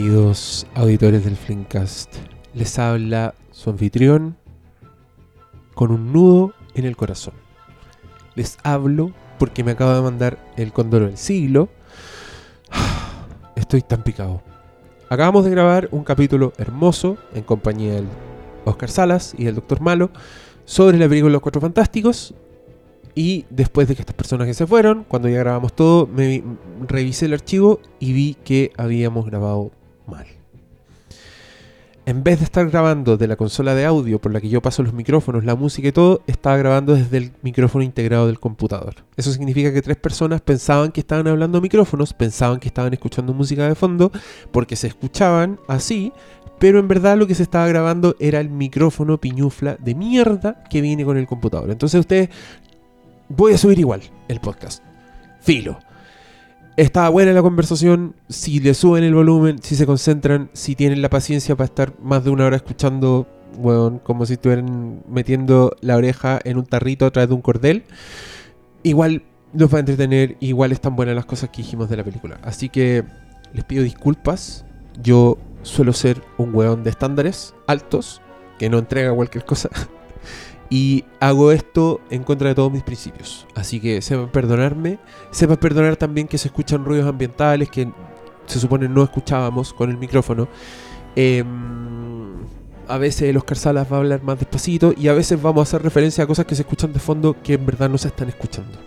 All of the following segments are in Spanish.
Queridos auditores del Flimcast, les habla su anfitrión con un nudo en el corazón. Les hablo porque me acaba de mandar el condoro del siglo. Estoy tan picado. Acabamos de grabar un capítulo hermoso en compañía del Oscar Salas y del Doctor Malo sobre la película Los Cuatro Fantásticos. Y después de que estas personas se fueron, cuando ya grabamos todo, me vi- revisé el archivo y vi que habíamos grabado mal. En vez de estar grabando de la consola de audio por la que yo paso los micrófonos, la música y todo, estaba grabando desde el micrófono integrado del computador. Eso significa que tres personas pensaban que estaban hablando micrófonos, pensaban que estaban escuchando música de fondo, porque se escuchaban así, pero en verdad lo que se estaba grabando era el micrófono piñufla de mierda que viene con el computador. Entonces ustedes, voy a subir igual el podcast. Filo. Estaba buena la conversación, si le suben el volumen, si se concentran, si tienen la paciencia para estar más de una hora escuchando, weón, como si estuvieran metiendo la oreja en un tarrito a través de un cordel, igual los va a entretener, igual están buenas las cosas que dijimos de la película. Así que les pido disculpas, yo suelo ser un weón de estándares altos, que no entrega cualquier cosa. Y hago esto en contra de todos mis principios. Así que sepan perdonarme. Sepan perdonar también que se escuchan ruidos ambientales que se supone no escuchábamos con el micrófono. Em, a veces el Oscar Salas va a hablar más despacito y a veces vamos a hacer referencia a cosas que se escuchan de fondo que en verdad no se están escuchando.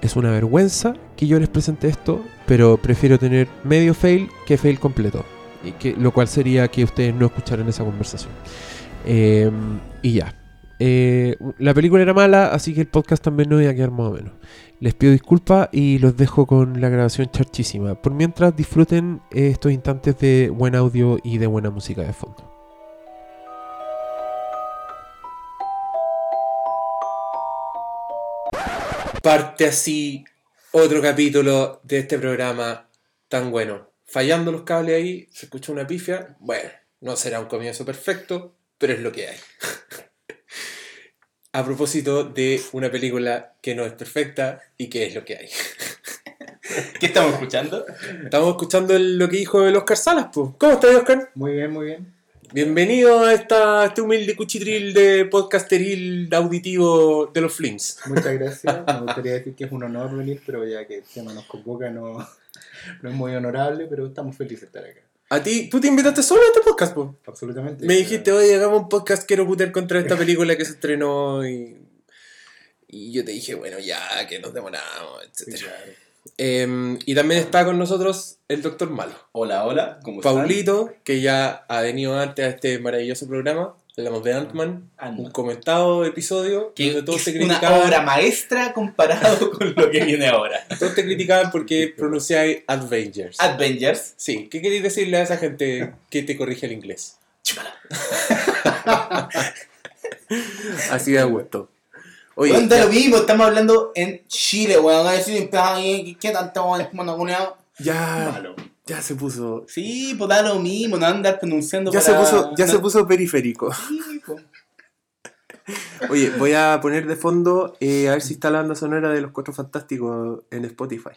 Es una vergüenza que yo les presente esto, pero prefiero tener medio fail que fail completo. Lo cual sería que ustedes no escucharan esa conversación. Em, y ya. Eh, la película era mala, así que el podcast también no iba a quedar más o menos. Les pido disculpas y los dejo con la grabación charchísima. Por mientras disfruten eh, estos instantes de buen audio y de buena música de fondo. Parte así otro capítulo de este programa tan bueno. Fallando los cables ahí, se escucha una pifia. Bueno, no será un comienzo perfecto, pero es lo que hay. A propósito de una película que no es perfecta y que es lo que hay. ¿Qué estamos escuchando? Estamos escuchando el- lo que dijo el Oscar Salas, pues. ¿Cómo estás, Oscar? Muy bien, muy bien. Bienvenido a esta, este humilde cuchitril de podcasteril auditivo de los Flims. Muchas gracias. Me gustaría decir que es un honor venir, pero ya que el tema nos convoca no, no es muy honorable, pero estamos felices de estar acá. A ti, tú te invitaste solo a este podcast, pues. Absolutamente. Me dijiste, oye, hagamos un podcast, quiero putear contra esta película que se estrenó y... Y yo te dije, bueno, ya, que nos demoramos, Sí, etc. claro. Em, y también está con nosotros el Doctor Malo. Hola, hola, ¿cómo están? Paulito, que ya ha venido antes a este maravilloso programa, hablamos de Ant-Man, un comentado episodio Que donde todos es te una criticaban, obra maestra comparado con lo que viene ahora. todos te criticaban porque pronunciáis Avengers. Avengers. Sí, ¿qué queréis decirle a esa gente que te corrige el inglés? Chúpala. Así de gusto. Oye, ya, lo mismo, estamos hablando en Chile, weón. ¿qué, tanto monoculeado? ya, Malo. Ya se puso, Sí, pues da lo mismo, no andar pronunciando ya se para- puso, ya no- se puso periférico. Sí, pues. Oye, voy a poner de fondo eh, a ver si está la banda sonora de los Cuatro Fantásticos en Spotify.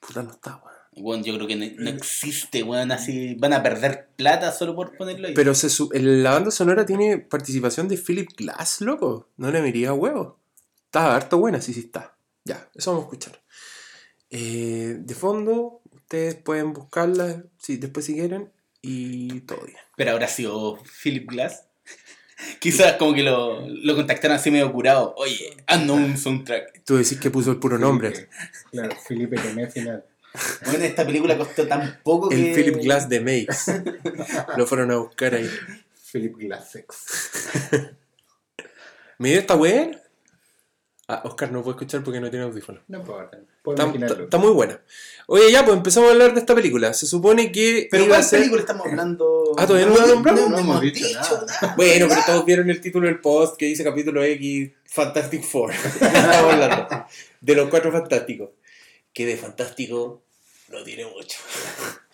Puta, no está, weón. Weón, yo creo que no, no existe, weón, así van a perder plata solo por ponerlo ahí. Pero se la banda sonora tiene participación de Philip Glass, loco. No le miría huevo. Está harto buena, sí, sí está. Ya, eso vamos a escuchar. Eh, de fondo, ustedes pueden buscarla si, después si quieren y todo bien. Pero habrá sido Philip Glass. Quizás como que lo, lo contactaron así medio curado. Oye, ando un soundtrack. Tú decís que puso el puro nombre. Felipe. Claro, Felipe Tomé final. Bueno, esta película costó tan poco que... El Philip Glass de Maze. Lo fueron a buscar ahí. Philip Glassex. Mira, está buena. Ah, Oscar no puede escuchar porque no tiene audífono. No importa. Puedo Está, imaginarlo. está- está muy buena. Oye, ya, pues empezamos a hablar de esta película. Se supone que. Pero iba a ¿cuál ser- película estamos hablando? Ah, ¿todavía no lo nombramos? No, No hemos hemos dicho dicho nada. nada. Bueno, pero todos vieron el título del post que dice capítulo X Fantastic Four. Estamos hablando de los cuatro fantásticos. Que de fantástico no tiene mucho.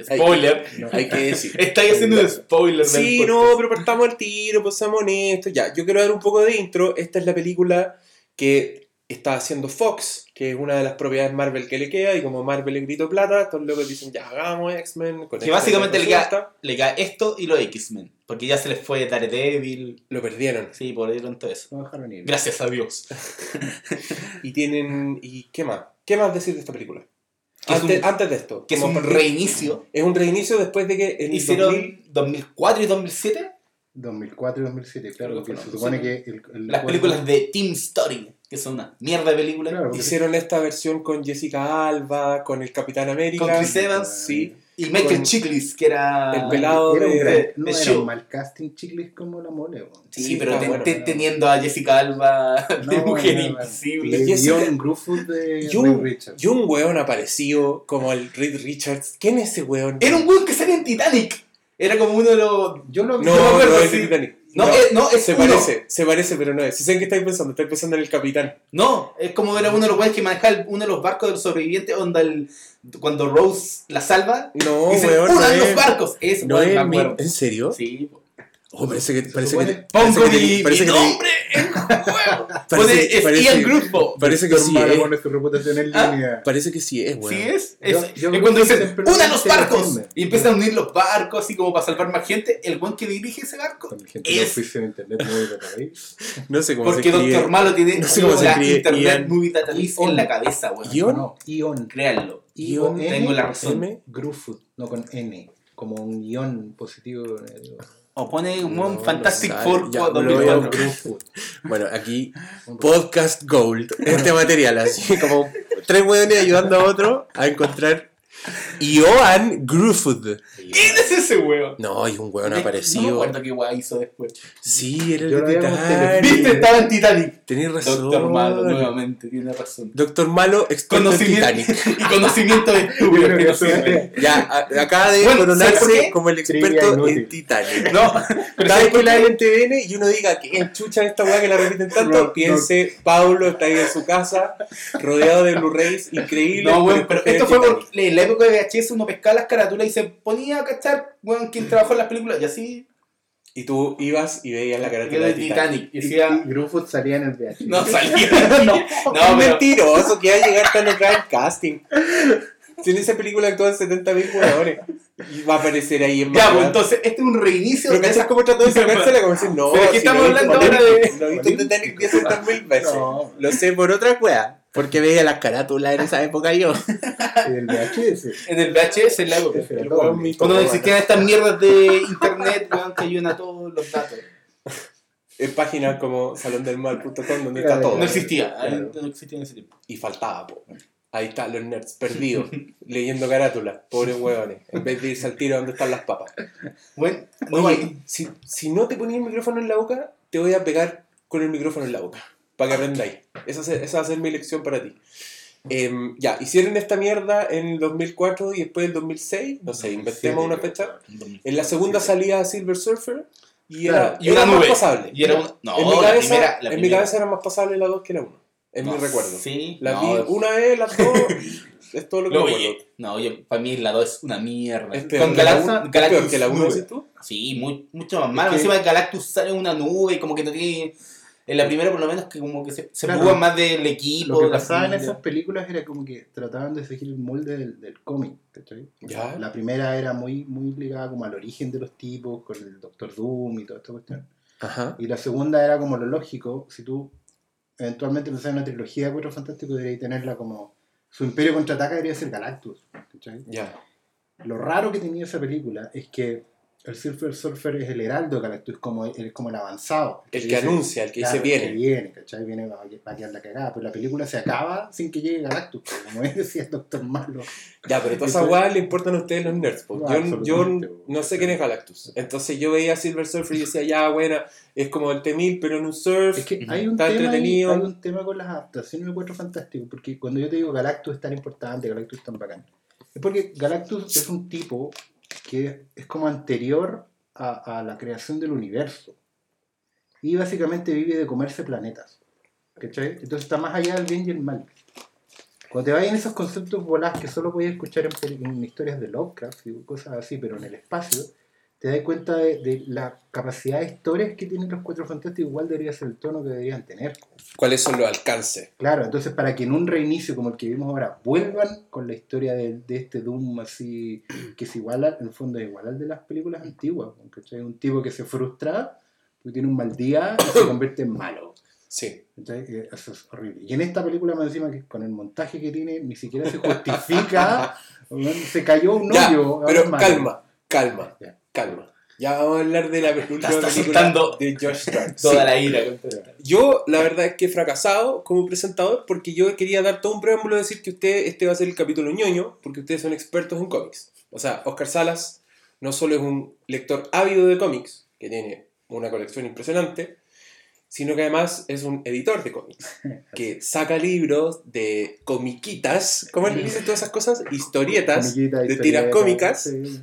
Spoiler. No. Hay que decir. Estáis haciendo un spoiler Sí, del no, pero partamos al tiro, pues seamos honestos. Ya, yo quiero dar un poco de intro. Esta es la película que está haciendo Fox, que es una de las propiedades Marvel que le queda, y como Marvel le gritó plata, estos locos dicen, ya hagamos X-Men. con Que básicamente le queda, le queda esto y los X-Men. Porque ya se les fue Daredevil. Lo perdieron. Sí, por ahí todo eso. No. Gracias a Dios. Y tienen. ¿Y qué más? ¿Qué más decir de esta película? Antes, un- antes de esto. Que es como un reinicio. Es un reinicio después de que en Hicieron 2000 2004 y 2007 2004 y 2007, claro, porque se supone sí. que... el- el- las películas de Team Story, que son una mierda de películas. Claro, hicieron esta versión con Jessica Alba, con el Capitán América. Con Chris Evans. Sí. Y Michael Chiklis, que era. El pelado Era de- gran- de- no de era show. un mal casting chicles como la mole. weón. Sí, Sí, pero te- bueno, te- teniendo a Jessica Alba de No, mujer no, no. invisible. Y John Gruffudd de Y Reed un, Richards. y un weón aparecido como el Reed Richards. ¿Quién es ese weón? Era un weón que salía en Titanic. Era como uno de los. Yo. No, no me acuerdo, no es de Titanic. No, es, no, es se uno. parece, se parece, pero no es. Si saben qué estáis pensando, estáis pensando en el Capitán. No, es como era uno de los weones que manejaba uno de los barcos del sobreviviente, onda el, cuando Rose la salva. No, y dice, weón. No ¡Unan los es, barcos! Ese no es me acuerdo. ¿En serio? Sí. Oh, parece que, parece que, Pongo mi, nombre en juego. Parece- es Ian Gruffo. Parece que sí es. pone su reputación en línea. Parece que sí es, weón. Sí es. es, cuando dicen, ¡unan los barcos! Y empiezan a unir los barcos, así como para salvar más gente. El buen que dirige ese barco. Es-. No sé cómo Porque se escribe. Doctor Malo tiene no sé cómo se Internet. Movie Database en la cabeza, weón. Ion. Ion. Créanlo. Ion, tengo la razón. M. Gruffud, no con N. Como un guion positivo. O pone un No, no Fantastic sale. Four Ya, con me lo voy a 2004. Gruffud. Bueno, aquí Podcast Gold, este material, así como tres weones ayudando a otro a encontrar Johan Gruffud. ¿Quién es ese weón? No, hay un weón No me aparecido. acuerdo qué weón hizo después. Sí, era el Yo de Titanic. ¿Viste? Estaba en Titanic. Tenés razón. Doctor Malo, nuevamente, tiene razón. Doctor Malo, experto en Conocimiento, Titanic. y conocimiento de estúpido no sirve. Ya, a- acaba de Bueno, ¿sabes por coronarse como el experto en Titanic. No, pero Cada ¿sabes vez por que la en TVN y uno diga que chucha esta weá que la repiten tanto, No, piense, Paulo está ahí en su casa, rodeado de Blu-rays increíbles. No, por weón, pero esto fue en la época de VHS uno pescaba las carátulas y se ponía a cachar, weón, quién trabajó en las películas. Y así, Y tú ibas y veías la que carátula de Titanic. Titanic. Y decía, y Gruffud salía en el VH. no salía. no, no, pero, mentiroso que va a llegar tan atrás en casting. Si en esa película actúan 70.000 jugadores. Y va a aparecer ahí en ya, pues entonces, este es un reinicio Pero de ¿cachai esa cómo trató de sacársela? Como decir, no, Pero aquí si estamos hablando ahora de- Lo he visto en Titanic 10.000 veces. No. Lo sé por otra wea. Porque veía las carátulas en esa época yo. En el VHS. en el VHS en la época. Cuando existían estas mierdas de internet, weón, que ayudan a todos los datos. En páginas como salondelmal.com donde Claro, está todo. No existía, Claro. no existía en ese tiempo. Y faltaba, po. Ahí están los nerds perdidos, leyendo carátulas, pobres hueones, en vez de irse al tiro donde están las papas. Bueno, Oye, si, si no te ponías el micrófono en la boca, te voy a pegar con el micrófono en la boca, para que aprendáis. Esa, va a ser mi lección para ti. Em, ya, hicieron esta mierda en el 2004 y después del 2006, no sé, inventemos una fecha. En la segunda salía Silver Surfer y era, Claro, y una era más pasable. Y era una- no, en mi la cabeza, primera- la en mi cabeza era más pasable la 2 que la 1. Es mi No, recuerdo. Sí, La no, vi una vez, las dos, es todo lo que No, me oye, no, oye, para mí la 2 es una mierda. Es peor, Con la Galactus, Galactus peor que la 1, nube. decís tú. Sí, muy, mucho más malo. Encima Galactus sale en una nube y como que no tiene... En la primera por lo menos que como que se, se Claro. más del equipo. Lo que pasaba en esas películas era como que trataban de seguir el molde del, del cómic, ¿cachai? Ya. La primera era muy, muy ligada como al origen de los tipos, con el Doctor Doom y toda esta cuestión. Ajá. Y la segunda era como lo lógico, si tú eventualmente pensás en una trilogía de Cuatro Fantásticos, deberías tenerla como... Su imperio contraataca debería ser Galactus, ¿cachai? Ya. Lo raro que tenía esa película es que el Silver Surfer es el heraldo de Galactus, es como, es como el avanzado. El que dice- anuncia, el que Claro, dice viene. Que viene, ¿cachai? Viene va a, va a quedar la cagada. Pero la película se acaba sin que llegue Galactus, pues, como decía el Doctor Malo. Ya, pero todas esas weas le importan a ustedes los nerds. No, yo, yo no sé quién es Galactus. Entonces yo veía Silver Surfer y decía, ya, buena, es como el T-1000, pero en un surf. Es que hay un, Está tema ahí- entretenido. hay un tema con las adaptaciones de Cuatro Fantásticos, porque cuando yo te digo Galactus es tan importante, Galactus es tan bacán, es porque Galactus es un tipo que es como anterior a, a la creación del universo. Y básicamente vive de comerse planetas. ¿Cachai? Entonces está más allá del bien y el mal. Cuando te vayan esos conceptos volados que solo podías escuchar en, en historias de Lovecraft y cosas así, pero en el espacio, te das cuenta de, de la capacidad de historias que tienen los Cuatro Fantásticos, igual debería ser el tono que deberían tener. ¿Cuáles son los alcances? Claro, entonces para que en un reinicio como el que vimos ahora vuelvan con la historia de, de este Doom así, que es igual, al- en el fondo es igual al de las películas antiguas, ¿cachai? Un tipo que se frustra, porque tiene un mal día y se convierte en malo. Sí. ¿cachai? Eh, Eso es horrible. Y en esta película más encima que con el montaje que tiene, ni siquiera se justifica, se cayó un Ya, hoyo. ahora pero es calma, calma, Ya. Calma. Ya vamos a hablar de la está película soltando de Josh Trank. Toda Sí. la ira. Yo, la verdad es que he fracasado como presentador porque yo quería dar todo un preámbulo de decir que usted, este va a ser el capítulo ñoño, porque ustedes son expertos en cómics. O sea, Oscar Salas no solo es un lector ávido de cómics, que tiene una colección impresionante, sino que además es un editor de cómics, que saca libros de comiquitas, ¿cómo le dicen todas esas cosas? Historietas, Comiquita, de tiras historieta, cómicas, sí.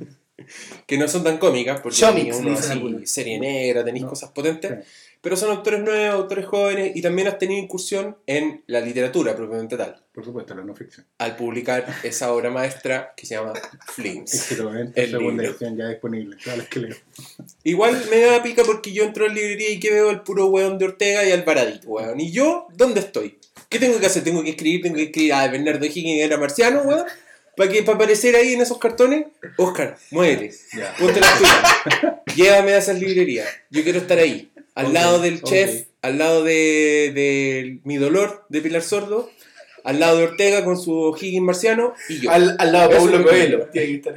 Que no son tan cómicas, porque Chomics, tenía uno así, serie negra, tenéis No. cosas potentes, Sí. pero son autores nuevos, autores jóvenes, y también has tenido incursión en la literatura propiamente tal, Por supuesto, la no ficción. al publicar esa obra maestra que se llama Es Flames. que en El segunda libro. edición ya disponible, todas las que leo. Igual me da pica porque yo entro a la librería y que veo el puro weón de Ortega y Alvaradito, weón. ¿Y yo dónde estoy? ¿Qué tengo que hacer? ¿Tengo que escribir? ¿Tengo que escribir a Bernardo Higgins era marciano, weón? ¿Para que para aparecer ahí en esos cartones? Oscar, muévete. Ponte las pilas. Llévame a esas librerías. Yo quiero estar ahí. Al lado del chef, al lado de, de Mi Dolor, de Pilar Sordo, al lado de Ortega con su Higgins marciano y yo. Al, al lado de Paulo Coelho. quiero. Tiene que estar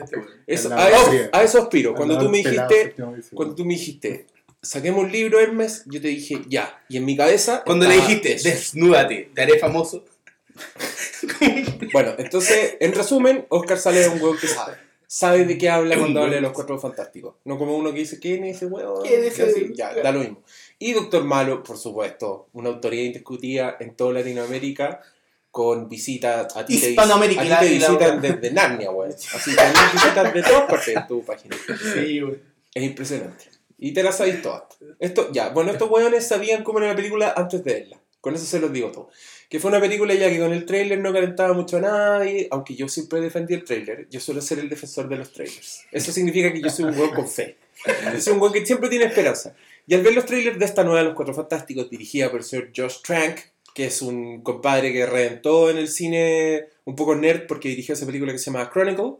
este a, a eso aspiro. Cuando tú me dijiste, edición. cuando tú me dijiste, saquemos un libro, Hermes, yo te dije, ya. Y en mi cabeza. Cuando le dijiste, eso. desnúdate, te haré famoso. Bueno, entonces, en resumen, Oscar sale de un huevo que sabe. Sabe de qué habla cuando habla de los cuatro fantásticos. No como uno que dice, ¿quién es ese huevo? ¿Quién es ese? Ya, da lo mismo. Y Doctor Malo, por supuesto, una autoridad indiscutida en toda Latinoamérica, con visitas a ti te, Hispanoamérica, a ti te visitan desde Narnia, weón. Así que tenés visitas de todas partes de tu página. Sí, weón. Es impresionante. Y te las sabéis todas. Esto, ya, bueno, estos weones sabían cómo era la película antes de verla. Con eso se los digo todo. Que fue una película ya que con el tráiler no calentaba mucho a nadie, aunque yo siempre defendí el tráiler. Yo suelo ser el defensor de los trailers. Eso significa que yo soy un weón con fe. Yo soy un weón que siempre tiene esperanza. Y al ver los trailers de esta nueva Los Cuatro Fantásticos, dirigida por el señor Josh Trank, que es un compadre que reventó en el cine un poco nerd porque dirigió esa película que se llama Chronicle,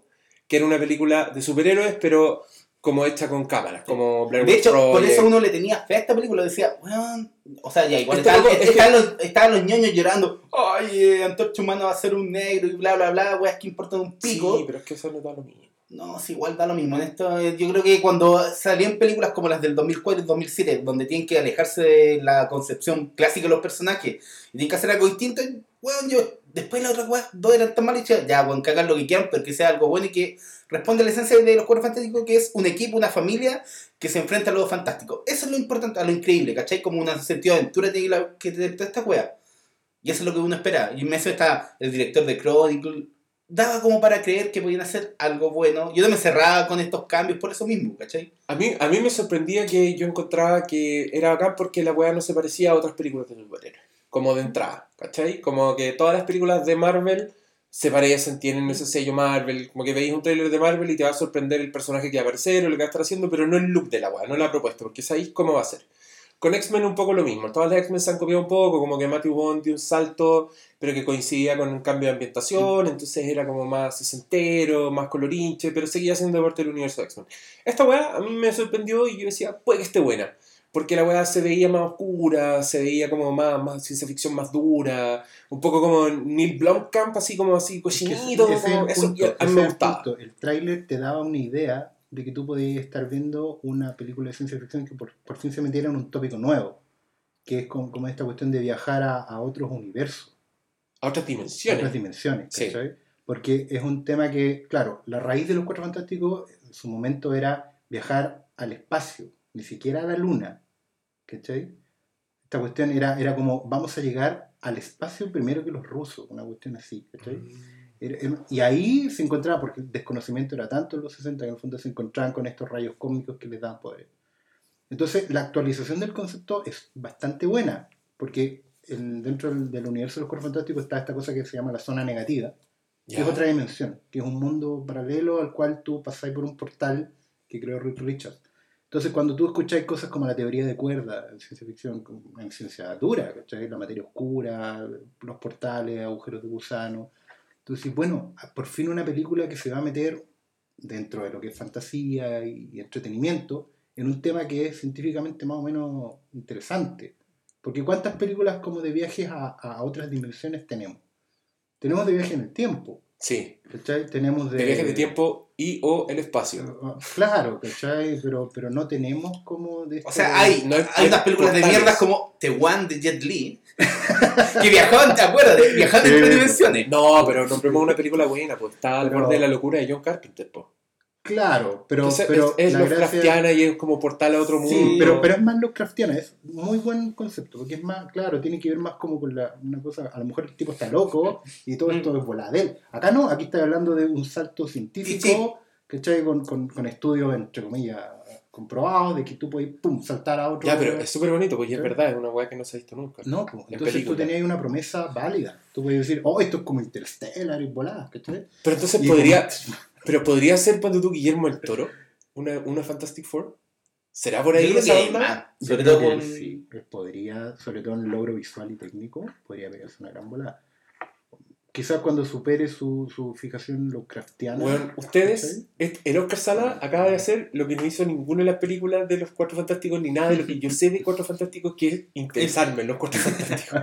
que era una película de superhéroes, pero como hecha con cámaras, como Blair De hecho, por eso uno le tenía fe a esta película. Decía, weón. O sea, ya igual Este estaban, es que- los, estaban los ñoños llorando. Ay, eh, Antorcha Humana va a ser un negro y bla, bla, bla. Weas que importan un pico. Sí, pero es que eso no da lo mismo. No, sí, igual da lo mismo. En esto, eh, yo creo que cuando salían películas como las del 2004 y 2007, donde tienen que alejarse de la concepción clásica de los personajes y tienen que hacer algo distinto, weón, yo después las otras weas, dos eran tan malas y dije, ya, weón, que hagan lo que quieran, pero que sea algo bueno y que responda a la esencia de los cuatro fantásticos, que es un equipo, una familia que se enfrenta a lo fantástico. Eso es lo importante, a lo increíble, ¿cachai? Como un sentido de aventura que toda esta wea. Y eso es lo que uno espera. Y en eso está el director de Chronicle. Daba como para creer que podían hacer algo bueno. Yo no me cerraba con estos cambios por eso mismo, ¿cachai? A mí, a mí me sorprendía que yo encontraba que era acá porque la weá no se parecía a otras películas de superhéroes. Como de entrada, ¿cachai? Como que todas las películas de Marvel se parecen, tienen ese sello Marvel. Como que veis un trailer de Marvel y te va a sorprender el personaje que va a aparecer o lo que va a estar haciendo, pero no el look de la weá, no la propuesta, porque sabéis cómo va a ser. Con X-Men un poco lo mismo. Todas las X-Men se han copiado un poco, como que Matthew Bond dio un salto, pero que coincidía con un cambio de ambientación, entonces era como más sesentero, más colorinche, pero seguía siendo parte del universo de X-Men. Esta weá a mí me sorprendió y yo decía, puede que esté buena. Porque la weá se veía más oscura, se veía como más, más ciencia ficción más dura, un poco como Neil Blomkamp, así como así Es que cochinito, es como el eso punto, yo- a ese mí es me el gustaba. punto. El tráiler te daba una idea de que tú podías estar viendo una película de ciencia ficción que por, por fin se metiera en un tópico nuevo, que es como, como esta cuestión de viajar a, a otros universos, A otras a dimensiones. otras dimensiones, Sí. Porque es un tema que, claro, la raíz de los Cuatro Fantásticos en su momento era viajar al espacio, ni siquiera a la luna, ¿cachai? Esta cuestión era, era como, vamos a llegar al espacio primero que los rusos, una cuestión así, ¿cachai? Era- Y ahí se encontraba, porque el desconocimiento era tanto en los 60 que en el fondo se encontraban con estos rayos cósmicos que les daban poder. Entonces, la actualización del concepto es bastante buena, porque en- dentro del, del universo de los cuerpos fantásticos está esta cosa que se llama la zona negativa, que Ya. es otra dimensión, que es un mundo paralelo al cual tú pasás por un portal que creó Rick Richards. Entonces, cuando tú escucháis cosas como la teoría de cuerda en ciencia ficción, en ciencia dura, ¿cachai? la materia oscura, los portales, agujeros de gusano, tú dices, bueno, por fin una película que se va a meter dentro de lo que es fantasía y entretenimiento en un tema que es científicamente más o menos interesante. Porque ¿cuántas películas como de viajes a, a otras dimensiones tenemos? Tenemos de viaje en el tiempo, Sí. ¿cachai? Tenemos de... De viajes de tiempo y o el espacio. Ah, Claro, ¿cachai? Pero, pero no tenemos como de O este- sea, hay, No hay- hay unas películas de portales. mierda como The One de Jet Li, que viajaban, ¿te acuerdas? De- Viajaban Sí, entre dimensiones. No, pero nombremos una película buena, pues está al Pero- borde de la locura de John Carpenter, pues. Claro, pero, Entonces, pero es, es gracia- Lovecraftiana y es como portal a otro mundo. Sí, pero, pero es más Lovecraftiana, es muy buen concepto, porque es más, claro, tiene que ver más como con la, una cosa, a lo mejor el tipo está loco y todo esto es volada de él. Acá no, aquí está hablando de un salto científico, ¿cachai? Con, con, con estudios, entre comillas, comprobados, de que tú puedes, pum, saltar a otro... Ya, pero es súper bonito, porque es Sí. verdad, es una weá que no se ha visto nunca. No, pues, En entonces película. tú tenías una promesa válida. Tú puedes decir, oh, esto es como Interstellar y volada, ¿cachai? Pero entonces Y podría, como- pero podría ser cuando tú Guillermo el Toro, una, una Fantastic Four. ¿Será por ahí Yo creo esa onda? Yo sobre creo todo que con... sí, podría, sobre todo en logro visual y técnico, podría pegarse una gran volada. Quizás cuando supere su, su fijación Lovecraftiana. Bueno, ustedes, el Oscar Sala acaba de hacer lo que no hizo ninguna de las películas de los Cuatro Fantásticos ni nada de lo que yo sé de Cuatro Fantásticos, que es interesarme en los Cuatro Fantásticos.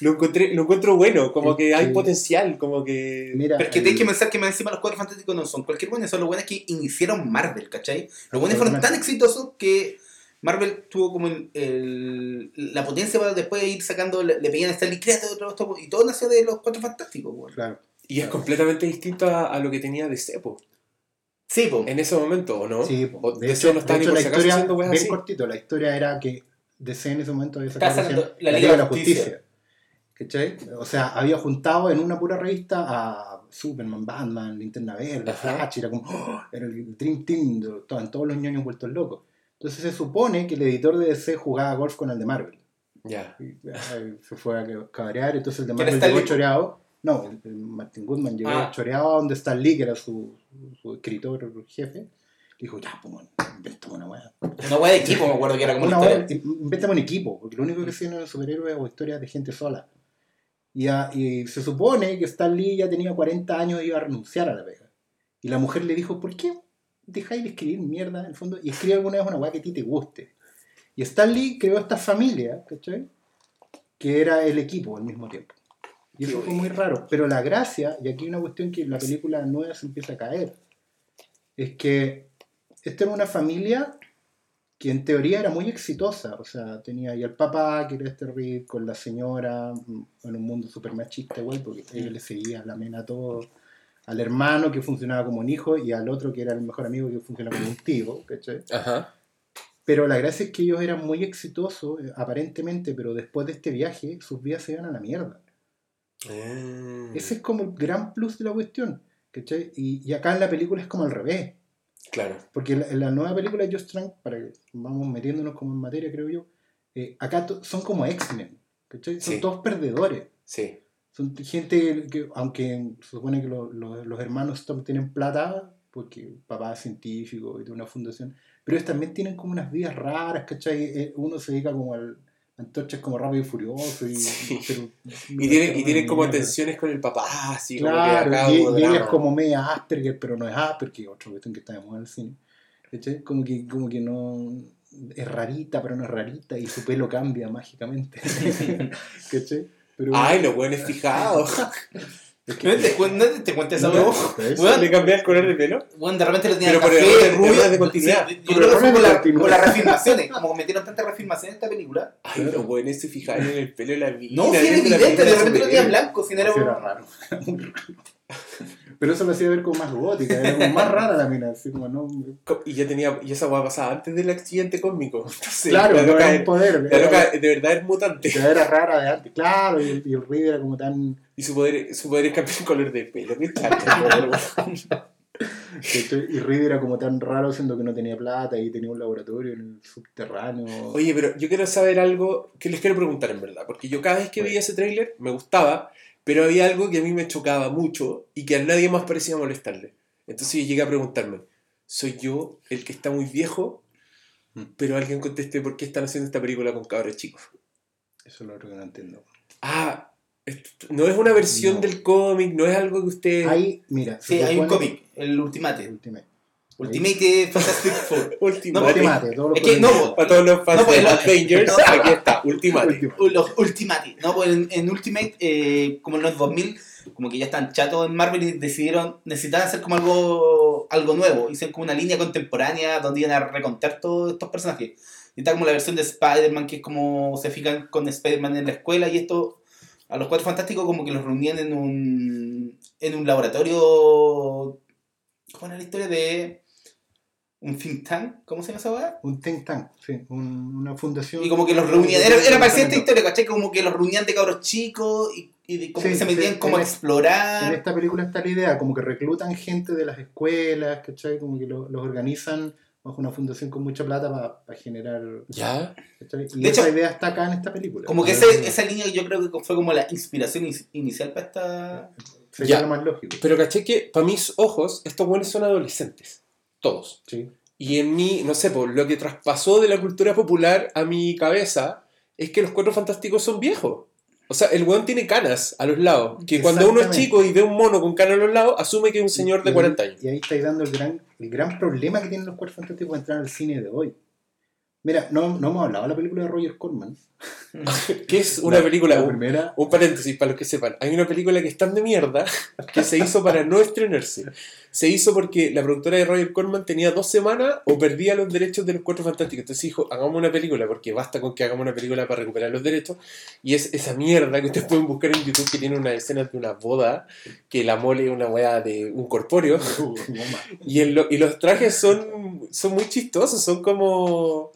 Lo, encontré, lo encuentro bueno, como que hay Sí. potencial, como que... Mira, Pero es que el- tienes que pensar que más encima los cuatro fantásticos no son cualquier buenos, son los buenos que iniciaron Marvel, ¿cachai? Los buenos fueron tan exitosos que Marvel tuvo como el, el- la potencia para después ir sacando, le, le pedían a Stanley créate otro esto, y todo nació de los cuatro fantásticos, weón. Claro. Y es completamente distinto a, a lo que tenía de Cepo Sí, po. en ese momento, ¿o no? Sí, po. De DC hecho, no está de ni por la si acaso historia, bien así. cortito, la historia era que DC en ese momento había sacado la Liga de la Justicia. ¿Cachai? O sea, había juntado en una pura revista a Superman, Batman, Linterna Verde. Flash, era como, ¡oh! era el Dream Team, estaban todos los ñoños vueltos locos. Entonces se supone que el editor de DC jugaba golf con el de Marvel. Ya. Y, ay, se fue a cabrear, entonces el de ¿Quién Marvel llegó el- choreado. No, el, el Martin Goodman llegó Ah. choreado a donde está Lee, que era su, su escritor jefe. Dijo, ya, pues, bueno, inventamos una weá. Una weá de equipo, me acuerdo que era como Una una historia. inventamos un equipo, porque lo único que hacían eran superhéroes o historias de gente sola. Y, a- y se supone que Stan Lee ya tenía 40 años y iba a renunciar a la pega. Y la mujer le dijo, ¿por qué dejáis de escribir mierda en el fondo y escribe alguna vez una weá que a ti te guste? Y Stan Lee creó esta familia, ¿cachai? Que era el equipo al mismo tiempo. Y eso fue muy raro. Pero la gracia, y aquí hay una cuestión que en la película nueva se empieza a caer, es que esta era una familia que en teoría era muy exitosa. O sea, tenía ahí al papá, que era este Reed, con la señora, en un mundo súper machista igual, porque ella le seguía la mena a todo. Al hermano que funcionaba como un hijo y al otro que era el mejor amigo que funcionaba como un tío, ¿cachai? Ajá. Pero la gracia es que ellos eran muy exitosos, eh, aparentemente, pero después de este viaje sus vidas se iban a la mierda. Mm. Ese es como el gran plus de la cuestión. ¿cachai? Y, y acá en la película es como al revés. Claro. Porque en la, en la nueva película de Josh Trank, para que vamos metiéndonos como en materia, creo yo, eh, acá son como X-Men. ¿cachai? Son Sí. todos perdedores. Sí. Son gente que, aunque se supone que lo- lo- los hermanos Storm tienen plata, porque papá es científico y de una fundación, pero ellos también tienen como unas vidas raras, ¿cachai? Eh, Uno se dedica como al antorchas como rápido y furioso y, Sí. pero- Y tienen, y tienen como tensiones con el papá, así Claro, como que acá y, y ella es como media Asperger, pero no es Asperger, otra cuestión que está de moda en el cine. ¿Cachai? Como que, como que no. Es rarita, pero no es rarita, y su pelo cambia mágicamente. ¿Cachai? Pero, Ay, los buenos fijados. es que- ¿No te, no te cuentes esa No. Weón, ¿Le cambié el color de pelo? Bueno, de repente lo tenía Pero por café, errores- rubio. errores de continuidad. Sí, yo Por creo que fue por, de la- por las reafirmaciones. Como metieron tantas reafirmaciones en esta película. Ay, los buenos se fijaron en el pelo de la vida. No, si era evidente, de repente lo tenía blanco, si no era era raro. Pero eso lo hacía ver como más gótica, era como más rara la mina, así como no. Y ya tenía, y esa hueá pasaba antes del accidente cósmico. Entonces, claro, la loca, era un poder. la loca de verdad es mutante. ya era rara de antes, claro, y el, y el era como tan. Y su poder, su poder es cambiar el color de pelo. Qué. ¿cachai? Y Reed era como tan raro, siendo que no tenía plata y tenía un laboratorio en el subterráneo. Oye, pero yo quiero saber algo que les quiero preguntar en verdad. Porque yo cada vez que veía ese tráiler me gustaba, pero había algo que a mí me chocaba mucho y que a nadie más parecía molestarle. Entonces yo llegué a preguntarme, ¿Soy yo el que está muy viejo? Mm. Pero alguien conteste por qué están haciendo esta película con cabros chicos. Eso es lo otro que no entiendo. Ah, no es una versión No. del cómic, no es algo que usted... Hay, mira, Sí, hay un cómic, el Ultimate. Ultimate. Ultimate Fantastic Four. Ultimate. Ultimate, todo lo Es que no, Para todos los fans No, pues, de Avengers, no. aquí está, Ultimate. Ultimate. Los Ultimate. No, pues en, en Ultimate, eh, como en los 2000, como que ya están chatos en Marvel y decidieron, necesitaban hacer como algo, algo nuevo. Hicieron como una línea contemporánea donde iban a recontar todos estos personajes. Y está como la versión de Spider-Man, que es como se fijan con Spider-Man en la escuela y esto... A los cuatro fantásticos como que los reunían en un, en un laboratorio... ¿Cómo era la historia de un think tank? ¿Cómo se llama esa weá? Un think tank, sí, un- una fundación. Y como que los reunían, era, era parecida esta historia, ¿cachai? Como que los reunían de cabros chicos y, y de- como Sí, que se metían sí, como a en- En explorar. esta película está la idea, como que reclutan gente de las escuelas, ¿cachai? Como que lo- los organizan bajo una fundación con mucha plata para generar... ¿Ya? ¿cachai? Y De esa hecho, idea está acá en esta película. Como que ese- esa línea yo creo que fue como la inspiración inicial para esta... Sería Ya. lo más lógico. Pero caché que, para mis ojos, estos buenos son adolescentes. Todos. Sí. Y en mí, no sé, por lo que traspasó de la cultura popular a mi cabeza es que los cuatro fantásticos son viejos. O sea, el weón tiene canas a los lados. Que cuando uno es chico y ve un mono con canas a los lados, asume que es un señor de Y- 40 años. Y ahí estáis dando el gran, el gran problema que tienen los cuatro fantásticos para entrar al cine de hoy. Mira, no, no hemos hablado de la película de Roger Corman. Que es una La- película, La un, primera, un paréntesis para los que sepan. Hay una película que es tan de mierda que se hizo para no estrenarse. Se hizo porque la productora de Roger Corman tenía dos semanas o perdía los derechos de los cuatro fantásticos. Entonces dijo, hagamos una película, porque basta con que hagamos una película para recuperar los derechos. Y es esa mierda que ustedes pueden buscar en YouTube que tiene una escena de una boda, que la mole es una weá de un corpóreo. Y, el lo- y los trajes son, son muy chistosos, son como,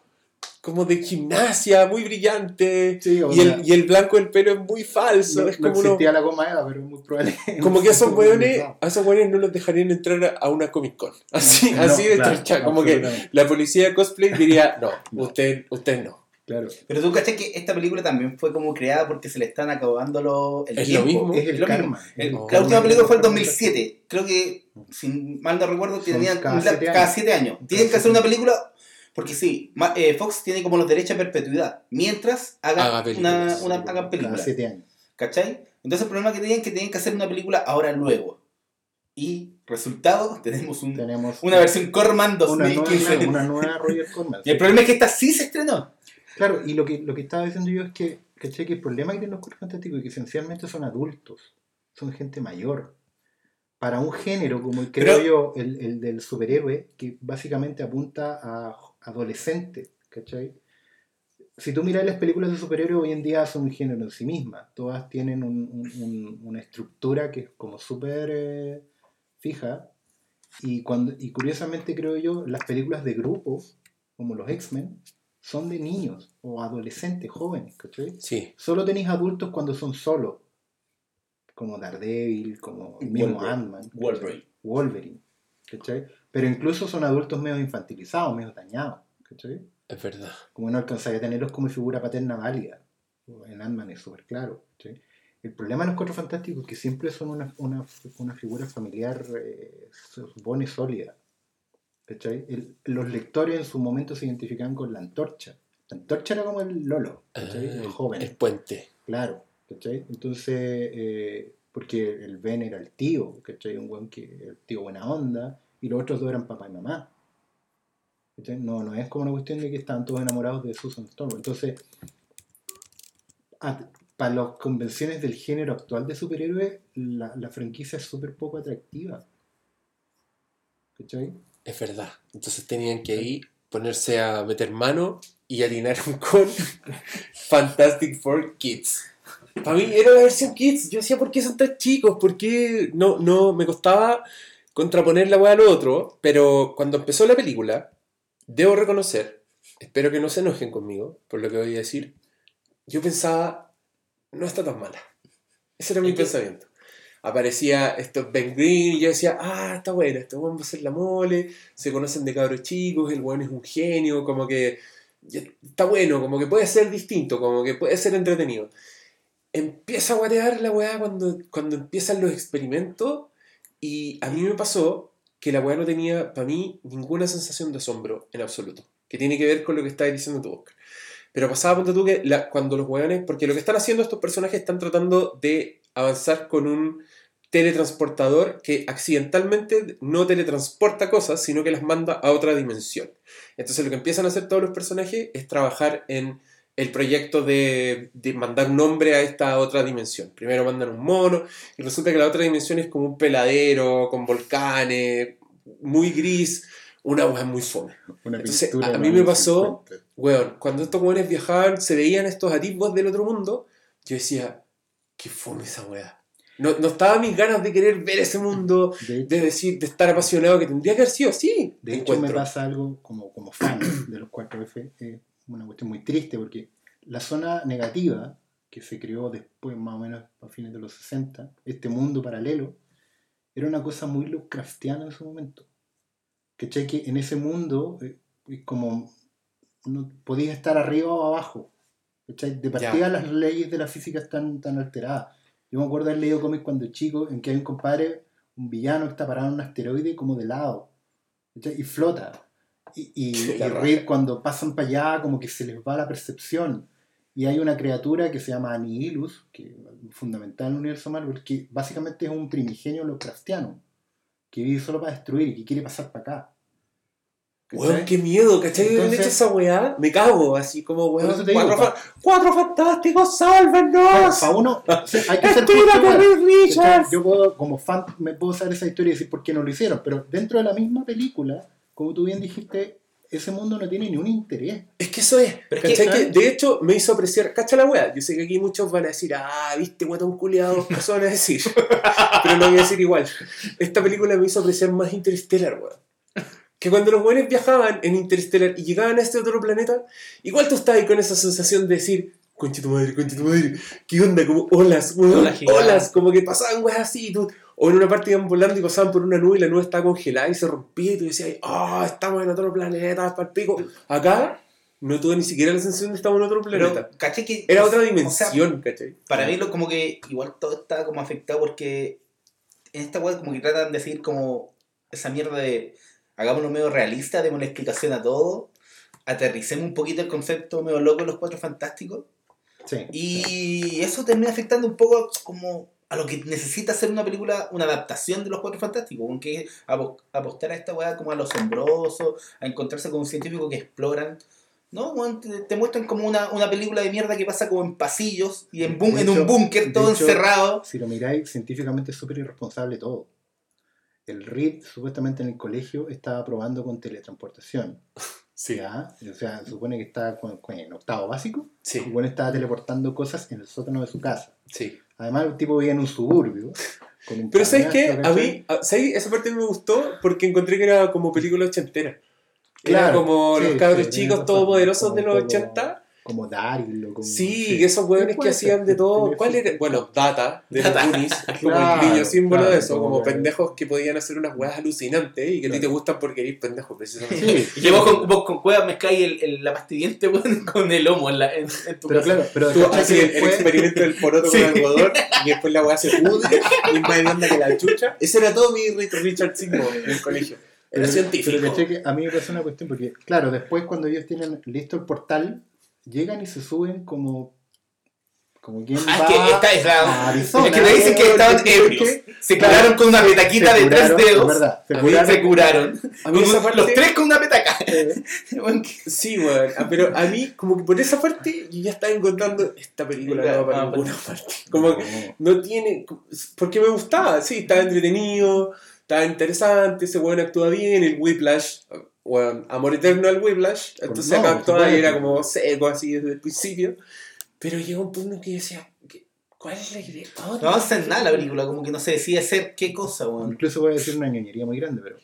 como de gimnasia, muy brillantes. Sí, o Y sea, el, y el blanco del pelo es muy falso. no, es no como, uno- existía la goma Eva, pero es muy probable. como que a esos weones, No, a esos weones no los dejarían entrar a, una Comic Con. Así, así de claro. Como que la policía de cosplay diría, no, No. usted, usted no. Claro. Pero tú cachai que esta película también fue como creada porque se le están acabando los, el Es lo tiempo. mismo. Es el lo mismo. El- No. la última película fue el 2007. Creo que, si mal no recuerdo, tenían cada siete cada años. siete años. Cada Tienen que hacer una película porque sí, eh, Fox tiene como los derechos a perpetuidad mientras haga Haga una, películas. una, hagan películas. siete años. ¿Cachai? Entonces el problema que tenían es que tenían que hacer una película ahora luego. Y resultado, tenemos un- Tenemos una versión Corman una 2015. nueva, una nueva Roger Corman. Y el problema es que esta sí se estrenó. Claro, y lo que, lo que estaba diciendo yo es que, ¿cachai? que el problema que tienen los cuerpos fantásticos es que esencialmente son adultos, son gente mayor. Para un género como el, creo Pero- yo, el, el del superhéroe, que básicamente apunta a adolescentes, ¿cachai? Si tú miras las películas de superhéroes hoy en día son un género en sí mismas, todas tienen un- un- un- una estructura que es como súper eh, fija, y, cuando, y curiosamente creo yo, las películas de grupo, como los X-Men, son de niños o adolescentes, jóvenes, ¿cachai? Sí. Solo tenéis adultos cuando son solos, como Daredevil, como el mismo Wolverine. Ant-Man, Wolverine. Wolverine, ¿cachai? Pero incluso son adultos medio infantilizados, medio dañados, ¿cachai? Es verdad. Como no alcanzáis a tenerlos como figura paterna válida. En Ant-Man es súper claro. ¿cachai? El problema de los Cuatro Fantásticos es que siempre son una, una, una figura familiar, eh, se supone, sólida. El- los lectores en su momento se identificaban con la antorcha. La antorcha era como el Lolo. Ah, el joven. El puente. Claro, ¿cachai? Entonces, eh, porque el Ben era el tío, ¿cachai? Un buen que, el tío buena onda, y los otros dos eran papá y mamá. ¿cachai? No, no es como una cuestión de que estaban todos enamorados de Susan Storm. Entonces, para las convenciones del género actual de superhéroes, la, franquicia es súper poco atractiva. ¿Cachai? Es verdad. Entonces tenían que ahí ponerse a meter mano y atinar con Fantastic Four Kids. Para mí era la versión Kids. Yo decía, ¿por qué son tan chicos? ¿Por qué no, no me costaba contraponer la weá a lo otro? Pero cuando empezó la película, debo reconocer, espero que no se enojen conmigo por lo que voy a decir, yo pensaba, no está tan mala. Ese era mi pensamiento. Aparecía esto Ben Green y yo decía, ah, está bueno, este weón va a ser la mole, se conocen de cabros chicos, el weón es un genio, como que está bueno, como que puede ser distinto, como que puede ser entretenido. Empieza a guarear la weá cuando, cuando empiezan los experimentos y a mí me pasó que la weá no tenía, para mí, ninguna sensación de asombro en absoluto. Que tiene que ver con lo que estás diciendo tú, Oscar. Pero pasaba, ponte tú, que cuando los weones. Porque lo que están haciendo estos personajes están tratando de avanzar con un teletransportador que accidentalmente no teletransporta cosas, sino que las manda a otra dimensión. Entonces lo que empiezan a hacer todos los personajes es trabajar en el proyecto de, de mandar un hombre a esta otra dimensión. Primero mandan un mono y resulta que la otra dimensión es como un peladero con volcanes, muy gris, una hueá muy fome. Una Entonces, a- a mí me 1950. pasó- Weón, cuando estos weones viajaban, se veían estos atisbos del otro mundo, yo decía, qué fome esa weá. No, no estaba mis ganas de querer ver ese mundo, De hecho, de decir, de estar apasionado que tendría que haber sido así. De hecho, me encuentro. pasa algo como, como fan de los 4F, es una cuestión muy triste porque la zona negativa que se creó después, más o menos a fines de los 60, este mundo paralelo, era una cosa muy Lovecraftiana en su momento. ¿Cachai? Que en ese mundo eh, como no podías estar arriba o abajo. ¿Cachai? De partida las leyes de la física están tan alteradas. Yo me acuerdo haber leído cómics cuando chico en que hay un compadre, un villano que está parado en un asteroide como de lado. ¿cachai? Y flota. Y, y, y. Reed cuando pasan para allá como que se les va la percepción. Y hay una criatura que se llama Annihilus, que es fundamental en el universo Marvel, que básicamente es un primigenio Lovecraftiano, que vive solo para destruir y que quiere pasar para acá. Weón, ¿Cachai? qué miedo, ¿cachai? Que Entonces- hecho esa weá, me cago, así como, weón, cuatro, digo, fa- cuatro fantásticos, Para sálvenos. uno, o sea, hay que ser. Richards. Yo puedo, como fan, me puedo saber esa historia y decir por qué no lo hicieron, pero dentro de la misma película, como tú bien dijiste, ese mundo no tiene ni un interés. Es que eso es. Pero es que- Que, de hecho, me hizo apreciar. ¿Cacha la weá? Yo sé que aquí muchos van a decir, ah, viste, guatón culiado. Eso van a decir. Pero lo voy a decir igual. Esta película me hizo apreciar más Interstellar, weón. Que cuando los buenos viajaban en Interstellar y llegaban a este otro planeta, igual tú estabas ahí con esa sensación de decir, concha tu madre, concha tu madre, ¿qué onda? Como olas, weón, Olas olas, como que pasaban weas así, y tú, o en una parte iban volando y pasaban por una nube y la nube estaba congelada y se rompía y tú decías, ah, estamos en otro planeta, para el pico. Acá no tuve ni siquiera la sensación de que estamos en otro planeta. Pero, ¿cachai? Que, Era otra o sea, dimensión, ¿cachai? para mí lo como que igual todo está como afectado porque en esta web como que tratan de decir como esa mierda de hagámoslo medio realista, demos una explicación a todo, aterricemos un poquito el concepto medio loco de los cuatro fantásticos Sí. y eso termina afectando un poco como a lo que necesita hacer una película, una adaptación de los cuatro fantásticos, aunque apostar a esta weá como a lo asombroso, a encontrarse con un científico que exploran. No, te, muestran como una, una película de mierda que pasa como en pasillos y en, en hecho- un búnker todo hecho- encerrado. Si lo miráis, científicamente es súper irresponsable todo. El Reed, supuestamente en el colegio, estaba probando con teletransportación. Sí. ¿ya? O sea, se supone que está en octavo básico. Sí, Y bueno, estaba teleportando cosas en el sótano de su casa. sí. Además, el tipo vivía en un suburbio. con un Pero ¿sabes qué? A mí, ¿sabes? Esa parte me gustó porque encontré que era como película ochentera. Era Claro, como sí, los cabros chicos todopoderosos de los un poco 80. Como Daryl o como. Sí, que esos hueones que hacían de todo. ¿Cuál era? Bueno, Data, de los Data. Goonies, como Claro, el niño símbolo claro, de eso, como que- pendejos que podían hacer unas hueás alucinantes y que a ti te gustan porque eres pendejo, precisamente. Sí, Y vos con, vos con cuevas mezcláis el, el- la pastillente con el lomo en, la, en, en tu Pero casa. claro, pero Tú ¿cachai haces que el, el experimento del poroto Sí. con algodón y después la hueá se pudre y es más blanda que la chucha. Ese era todo mi Richard Sigmo en el colegio. Era Pero- científico. Pero que a mí me pasa una cuestión porque, claro, después cuando ellos tienen listo el portal, llegan y se suben como. Como quien Ah, va es que esta es la- Arizona. Es que te dicen que estaban ebrios. Se curaron con una petaquita de tres dedos. es verdad, se curaron. Se curaron. A mí esa parte- Los tres con una petaca. Eh, Sí, weón. Ah, Pero a mí, como que por esa parte, yo ya estaba encontrando esta película no va para Ah, ninguna parte. Como que no tiene. Porque me gustaba, sí, estaba entretenido, estaba interesante, ese weón actúa bien, el Whiplash. Weón, amor eterno al Whiplash. Entonces no, acá supuesto. era como seco así desde el principio. Pero llegó un punto en que yo decía, ¿qué- ¿cuál es la idea? ¿A No avanza en nada la película, como que no se decide hacer qué cosa, weón. Incluso voy a decir una ñoñería muy grande, pero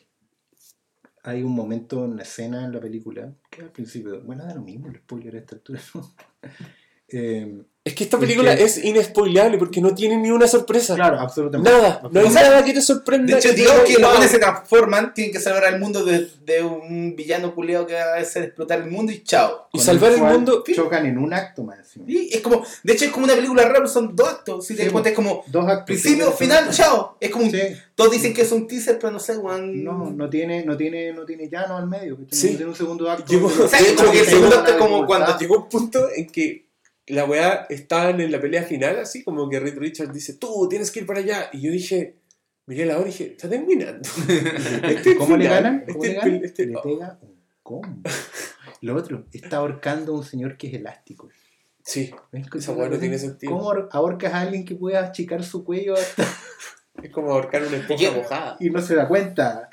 hay un momento, una escena en la película, que al principio, bueno, da lo mismo el spoiler a esta altura, ¿no? Eh, Es que esta Es película que- es inespoileable porque no tiene ni una sorpresa. claro, absolutamente. Nada, no hay O sea, nada que te sorprenda. De hecho, que que los buenos se transforman, tienen que salvar al mundo de, de un villano culiado que va a hacer explotar el mundo y chao. Y Con salvar el cual mundo. Chocan en un acto más encima. Y es como, de hecho es como una película rara, son dos actos, si te Sí, das cuenta es como Dos actos. principio, Sí, final, chao. Es como un- Sí. todos dicen que es un teaser, pero no sé, weón. No, no tiene, no tiene, no tiene llano al medio. Sí. No tiene un segundo acto. Llegó- O sea, de como hecho, que el segundo acto es como cuando Llegó un punto en que la weá estaban en la pelea final, así como que Reed Richards dice, tú tienes que ir para allá. Y yo dije, miré la hora y dije, está terminando. Este ¿Cómo le ganan? Este ¿Cómo es le ganan? este- Le oh. pega un combo. Lo otro, está ahorcando a un señor que es elástico. Sí. Esa hueá no tiene sentido. ¿Cómo ahor- ahorcas a alguien que pueda achicar su cuello hasta- es como ahorcar una esponja mojada. y no se da cuenta?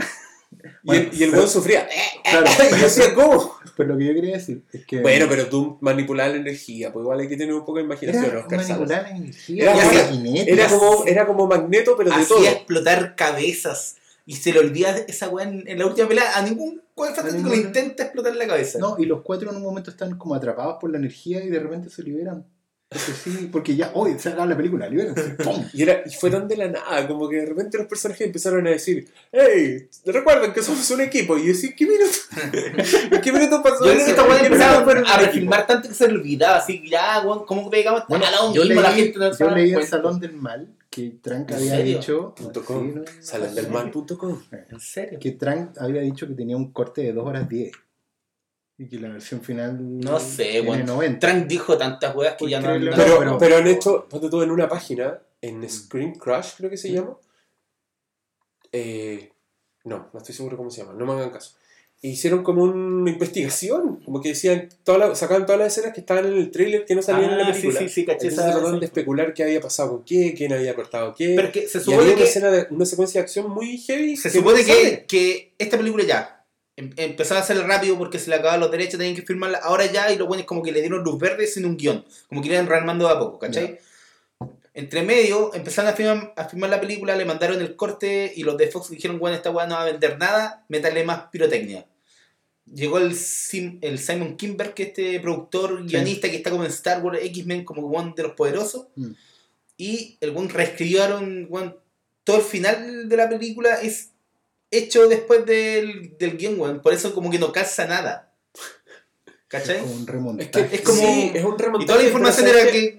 Y el, y el sufría. Claro, y yo decía, ¿cómo? pero lo que yo quería decir es que. Bueno, pero tú manipulabas la energía, pues igual hay que tener un poco de imaginación, era Oscar manipular la energía. Era Era, como-. Era como, era como magneto, pero de todo. explotar cabezas. Y se le olvida esa weá en, en la última pelea. A ningún weón fantástico le intenta explotar la cabeza. No, y los cuatro en un momento están como atrapados por la energía y de repente se liberan. Porque sí, porque ya, hoy se acaba la película, libérense. ¡Pum! Y, era, y fue tan de la nada, como que de repente los personajes empezaron a decir, hey, recuerden que somos un equipo. Y yo decía, ¿qué minuto? ¿En qué minuto pasó Yo creo que esta weá ¿En qué empezaba minuto fueron a un refilmar tanto que se le olvidaba. Así, ya, weón, ¿cómo pegamos? Bueno, a lo yo mismo, la leí, gente no yo leí el. Salón del Mal que Trank ¿En había dicho. Punto com. Sí, no, equipo? Salandelmal.com. ¿En serio? Que Trank había dicho que tenía un corte de 2 horas 10. Y que la versión final. No sé. 90. Trank dijo tantas weas que ya no. No- Pero, pero- pero han hecho, ponte tú en una página, en Screen Crush creo que se llama. Eh, no, no estoy seguro cómo se llama, no me hagan caso. Hicieron como una investigación, como que decían, toda la- sacaban todas las escenas que estaban en el trailer que no salían en la Ah, sí, película. sí, sí, caché Entonces trataron de especular qué había pasado con qué, quién había cortado qué. Pero que se y había supone una, que. escena de, una secuencia de acción muy heavy. Se que supone no que, que esta película ya empezó a hacer rápido porque se le acababan los derechos, tenían que firmarla ahora ya y lo bueno es como que le dieron luz verde sin un guion, como que iban rearmando de a poco, ¿cachai? Entre medio empezaron a firmar, a firmar la película, le mandaron el corte y los de Fox dijeron, bueno, esta weá no va a vender nada, métale más pirotecnia. Llegó el, Sim- el Simon Kimber, que es este productor, guionista que está como en Star Wars, X-Men, como one de los poderosos. Mm. Y el one reescribieron, weón, todo el final de la película es hecho después del, del guion, weón. Por eso como que no calza nada. ¿Cachai? Es como un Es remontaje. que Es como- sí, es un remontaje. Y toda la información era que,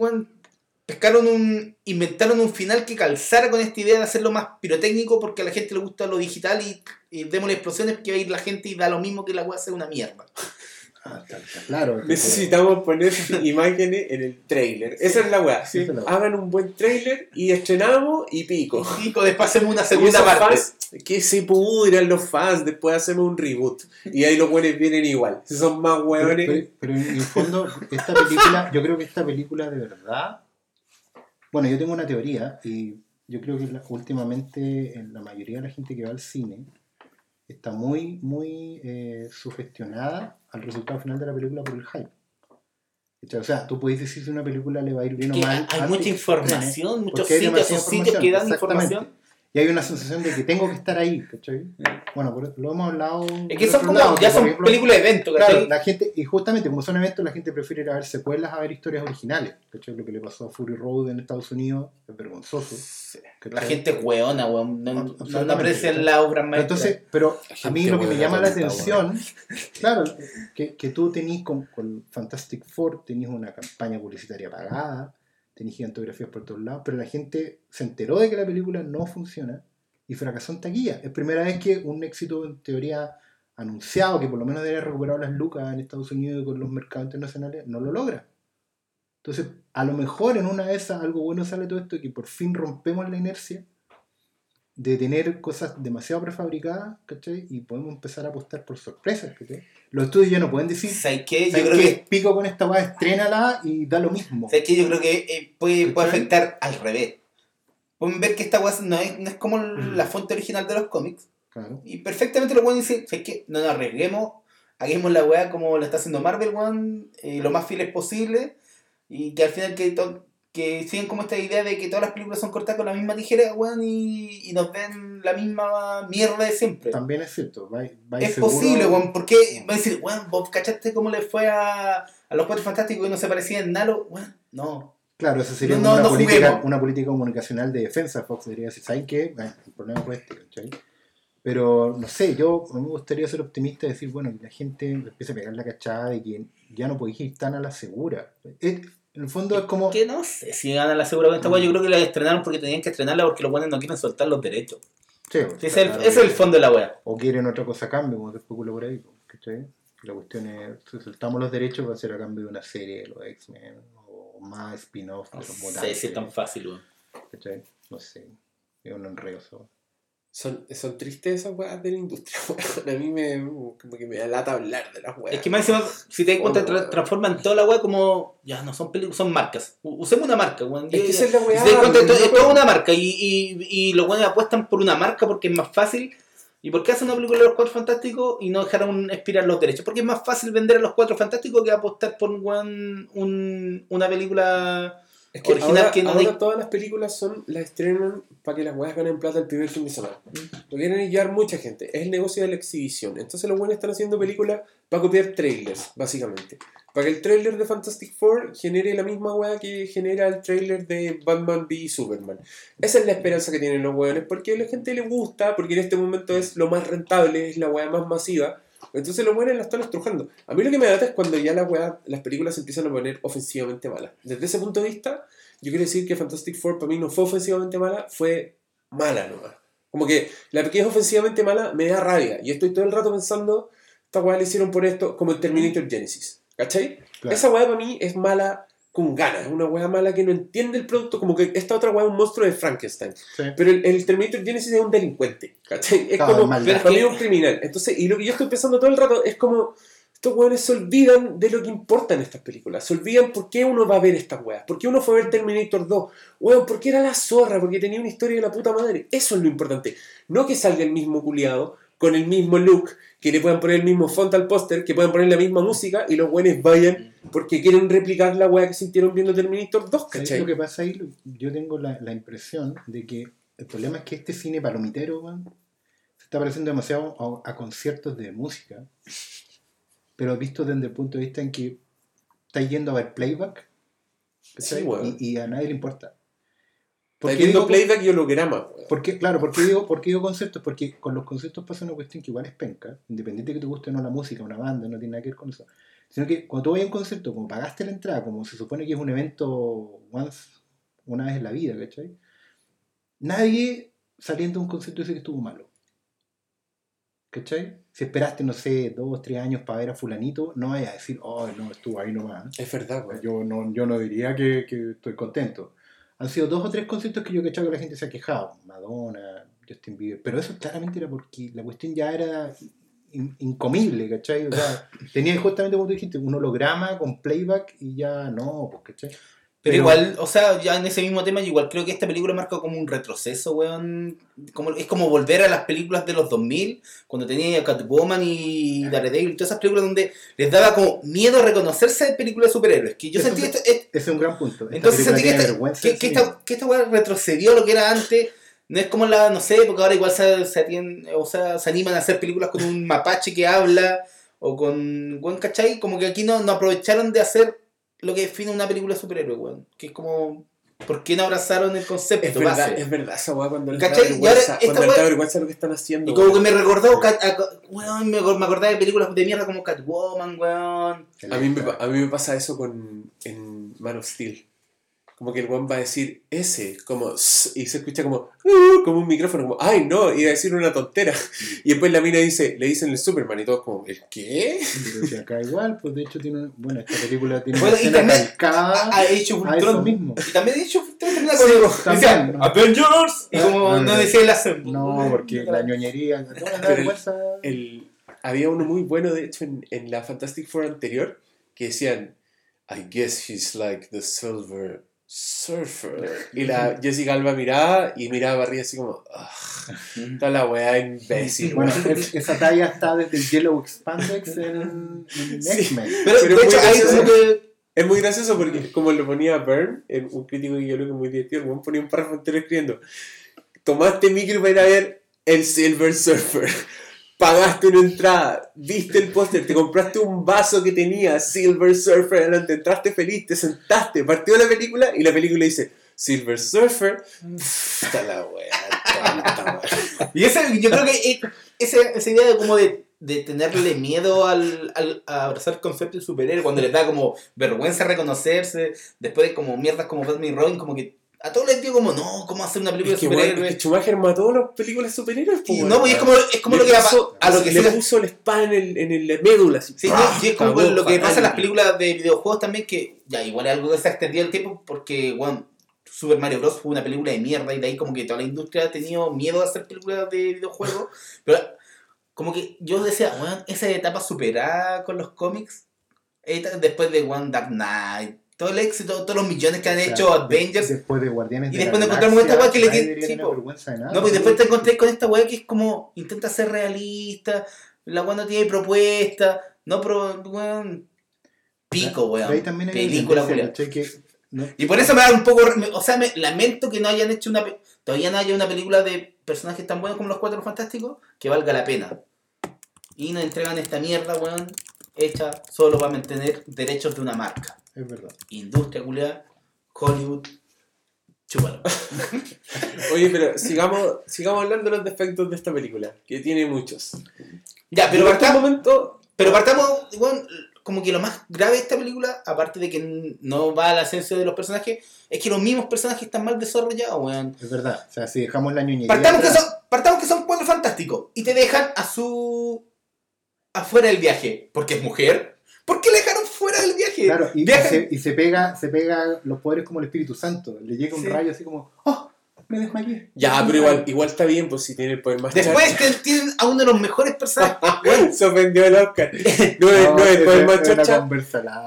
pescaron un. inventaron un final que calzara con esta idea de hacerlo más pirotécnico porque a la gente le gusta lo digital y, y démosle explosiones que va a ir la gente y da lo mismo que la weá sea una mierda. Ah, está- está claro. Necesitamos poner imágenes en el trailer. Esa es la weá. Sí. Hagan un buen trailer y estrenamos y pico. Y después hacemos una segunda parte. fans, que se pudran los fans, después hacemos un reboot. Y ahí los buenos vienen igual. Si son más hueones. pero- pero en el fondo, esta película, yo creo que esta película de verdad. Bueno, yo tengo una teoría y yo creo que últimamente en la mayoría de la gente que va al cine está muy, muy eh, sugestionada al resultado final de la película por el hype. O sea, tú puedes decir si una película le va a ir bien o mal. hay mucha información, muchos sitios, sitios que dan información. Y hay una sensación de que tengo que estar ahí, ¿cachai? Bueno, por- lo hemos hablado. Es que son como, lado, ya son películas de evento, Claro, ¿cachai? la gente, y justamente como son eventos, la gente prefiere ir a ver secuelas a ver historias originales. ¿cachai? Lo que le pasó a Fury Road en Estados Unidos es vergonzoso. ¿cachai? La gente es hueona, weón. No, no, no aprecia ¿cachai? la obra maestra. Entonces, pero a mí lo que me llama la atención, claro, que, que tú tenís con, con Fantastic Four, tenís una campaña publicitaria pagada, tenís gigantografías por todos lados, pero la gente se enteró de que la película no funciona y fracasó en taquilla. Es primera vez que un éxito en teoría anunciado, que por lo menos debería recuperar las lucas en Estados Unidos y con los mercados internacionales, no lo logra. Entonces, a lo mejor en una de esas algo bueno sale todo esto, que por fin rompemos la inercia de tener cosas demasiado prefabricadas, ¿cachai? Y podemos empezar a apostar por sorpresas, ¿cachai? Los estudios ya no pueden decir, ¿Sabes qué? Yo ¿sabes creo qué? que, pico con esta weá, estrénala y da lo mismo. ¿sabes qué? Yo creo que eh, puede, puede afectar al revés. Pueden ver que esta weá no es, no es como la fuente original de los cómics. Claro. Y perfectamente lo pueden decir, ¿sabes qué? No nos arriesguemos, hagamos la weá como lo está haciendo Marvel, weón, eh, lo más fieles posible. Y que al final que to- que siguen como esta idea de que todas las películas son cortadas con la misma tijera, weón, y, y nos den la misma mierda de siempre. También es cierto. va- va Es seguro- posible, weón, porque va a decir, weón, vos cachaste cómo le fue a, a los cuatro fantásticos y no se parecían en nada, weón, no. Claro, esa sería No, como no, una, no política, juguemos. una política comunicacional de defensa. Fox debería decir, ¿saben qué? Bueno, el problema fue este, ¿cachai? Pero, no sé, yo a mí me gustaría ser optimista y decir, bueno, que la gente empiece a pegar la cachada de que ya no podéis ir tan a la segura. Es- en el fondo es como... Que no sé si ganan la segura con esta weá, yo creo que la estrenaron porque tenían que estrenarla porque los buenos no quieren soltar los derechos. Sí, Ese es el, claro, es el fondo de la weá. O quieren otra cosa a cambio, como se especula por ahí. ¿cachai? La cuestión es, si soltamos los derechos va a ser a cambio de una serie de los X-Men o más spin-off de No los sé mutantes. si es tan fácil, weón. ¿cachai? No sé, es un enredo. Son, son tristes esas weas de la industria, weón. A mí me, como que me da lata hablar de las weas. Es que más encima, si te das cuenta, tra- transforman toda la weá como. Ya, no son películas, son marcas. Usemos una marca, weón. Es que esa es la Si te das cuenta, no- es toda una marca y, y, y los buenos apuestan por una marca porque es más fácil. ¿Y por qué hacen una película de los cuatro fantásticos y no dejaron expirar los derechos? Porque es más fácil vender a los cuatro fantásticos que apostar por un, un- una película. Es que original ahora, que no ahora de- todas las películas son las estrenan para que las weas ganen plata el primer fin de semana. Lo quieren llevar mucha gente. Es el negocio de la exhibición. Entonces los buenos están haciendo películas para copiar trailers, básicamente. Para que el trailer de Fantastic Four genere la misma wea que genera el trailer de Batman v Superman. Esa es la esperanza que tienen los weones, porque a la gente le gusta, porque en este momento es lo más rentable, es la wea más masiva. Entonces los buenos la están estrujando. A mí lo que me da es cuando ya la wea, las películas se empiezan a poner ofensivamente malas. Desde ese punto de vista, yo quiero decir que Fantastic Four para mí no fue ofensivamente mala, fue mala nomás. Como que la que es ofensivamente mala me da rabia. Y estoy todo el rato pensando, esta weá le hicieron por esto, como el Terminator Genesis. ¿Cachai? Claro. Esa weá para mí es mala con ganas. Es una weá mala que no entiende el producto. Como que esta otra weá es un monstruo de Frankenstein. Sí. Pero el, el Terminator Genesis es un delincuente. ¿Cachai? Es Claro, como. maldad. Es un criminal. Entonces, y lo que yo estoy pensando todo el rato es como. Estos weones se olvidan de lo que importa en estas películas. Se olvidan por qué uno va a ver estas weas. ¿Por qué uno fue a ver Terminator 2? Weón, porque era la zorra, porque tenía una historia de la puta madre. Eso es lo importante. No que salga el mismo culiado, con el mismo look, que le puedan poner el mismo font al póster, que puedan poner la misma música y los weones vayan porque quieren replicar la wea que sintieron viendo Terminator 2, ¿Sabes ¿cachai? lo que pasa ahí? Yo tengo la, la impresión de que el problema es que este cine palomitero weón, se está pareciendo demasiado a, a conciertos de música, pero visto desde el punto de vista en que está yendo a ver playback. Sí, y a nadie le importa. Está qué viendo digo- playback y holograma. weón. ¿Por qué? Claro, ¿por qué, digo, ¿por qué digo conceptos? Porque con los conceptos pasa una cuestión que igual es penca, independiente de que te guste o no la música, una banda, no tiene nada que ver con eso. Sino que cuando tú vas a un concepto, como pagaste la entrada, como se supone que es un evento once, una vez en la vida, ¿cachai? Nadie saliendo de un concepto dice que estuvo malo. ¿Cachai? Si esperaste, no sé, dos, tres años para ver a fulanito, no vayas a decir, oh, no, estuvo ahí nomás. Es verdad, weón. Yo no, yo no diría que, que estoy contento. Han sido dos o tres conceptos que yo he cachado que la gente se ha quejado. Madonna, Justin Bieber. Pero eso claramente era porque la cuestión ya era in- incomible, ¿cachai? O sea, tenía justamente como tú dijiste, un holograma con playback y ya no, pues, ¿cachai? Pero, Pero- igual, o sea, ya en ese mismo tema, yo igual creo que esta película marca como un retroceso, weón. Como, es como volver a las películas de los 2000, cuando tenía a Catwoman y Daredevil, y todas esas películas donde les daba como miedo reconocerse de películas de superhéroes. Que yo Eso sentí esto, es- es un gran punto. Esta entonces sentí que esta, que, esta, que esta weá retrocedió a lo que era antes. No es como la, no sé, porque ahora igual se, se, o sea, se animan a hacer películas con un mapache que habla, o con, weón, ¿cachai? Como que aquí no, no aprovecharon de hacer lo que define una película de superhéroe, weón. Que es como, ¿por qué no abrazaron el concepto Es verdad, base? es verdad esa weá cuando les da ¿Cachai? Y ahora vergüenza, esta cuando les da weá- vergüenza lo que están haciendo. Y como que me recordó, Cat- a- weón, me, me acordaba de películas de mierda como Catwoman, weón. A mí, me, pa- a mí me pasa eso con en Man of Steel. Como que el one va a decir ese, como "S", y se escucha como "Uh", como un micrófono, como ay no, iba a decir una tontera. Y después la mina dice, le dicen el Superman y todos como, ¿el qué? Pero si acá igual, pues de hecho tiene. Bueno, esta película tiene Bueno, una y escena también calcada Ha hecho Ultron. mismo. Y también he dicho, termina Sí, con también, decía, ¿no? Avengers. Y Ah, como no, no, decía el assemble. No, porque la ñoñería. Había uno muy bueno, de hecho, en, en la Fantastic Four anterior, que decían, I guess he's like the Silver Surfer. Y la Jessica Alba miraba y miraba arriba así como, "Ugh, toda la weá imbécil. Bueno, weón". es- esa talla está desde el Yellow Expandex en, en Sí. X-Men. Pero, Pero de hecho, gracioso. como que Es muy gracioso porque, como lo ponía Byrne, un crítico que yo creo que muy divertido, weón ponía un párrafo entero escribiendo: Tomaste micro para ir a ver el Silver Surfer. Pagaste una entrada, viste el póster, te compraste un vaso que tenía Silver Surfer adelante, entraste feliz, te sentaste, partió la película y la película dice Silver Surfer. Está la wea. Y ese, yo creo que eh, ese- esa idea de como de, de tenerle miedo al, al- a abrazar el concepto de superhéroe, cuando les da como vergüenza reconocerse, después de como mierdas como Batman y Robin, como que a todos les dio como, no, ¿cómo hacer una película Es que, de superhéroes? es que Schumacher mató las películas de superhéroes. po, no, pues es como, es como Le lo que puso- a lo que le se puso la espada en el, en el médula. Así, Sí, es como lo que pasa en las películas de videojuegos también, que ya igual es algo que se ha extendido el tiempo, porque, bueno, Super Mario Bros. fue una película de mierda y de ahí como que toda la industria ha tenido miedo a hacer películas de videojuegos, pero como que yo decía, bueno, esa etapa superada con los cómics, después de One Dark Knight, todo el éxito, todos los millones que han hecho Avengers, Después de Guardianes Y de después nos encontramos esta weá que le tiene- sí, de. No, pues después te encontré con esta weá que es como intenta ser realista, la weá no tiene propuesta, no, pero weón, pico, ahí weón, también hay película, weón. no- Y por eso me da un poco, o sea, me lamento que no hayan hecho una, todavía no haya una película de personajes tan buenos como los Cuatro Fantásticos que valga la pena. Y nos entregan esta mierda, weón, hecha solo para mantener derechos de una marca. es verdad. Industria culiada, Hollywood, chúpalo. Oye, pero sigamos, sigamos hablando de los defectos de esta película, que tiene muchos. Ya, pero este partamos, momento, pero partamos, weón, como que lo más grave de esta película, aparte de que no va a la esencia de los personajes, es que los mismos personajes están mal desarrollados, weón. Es verdad. O sea, si dejamos la ñoñería. Partamos que, son, partamos que son cuatro fantásticos y te dejan a su. Afuera del viaje. ¿Porque es mujer? ¿Por qué le dejaron fuera del viaje? Claro, y, se, y se pega, se pega los poderes como el Espíritu Santo. Le llega un Sí. rayo así como, ¡oh! Me desmayé. ya, pero igual, igual está bien, pues si tiene el poder más Después te- tienen a uno de los mejores personajes. charcha. Se ofendió el Oscar. No, es- no es el poder más es larga,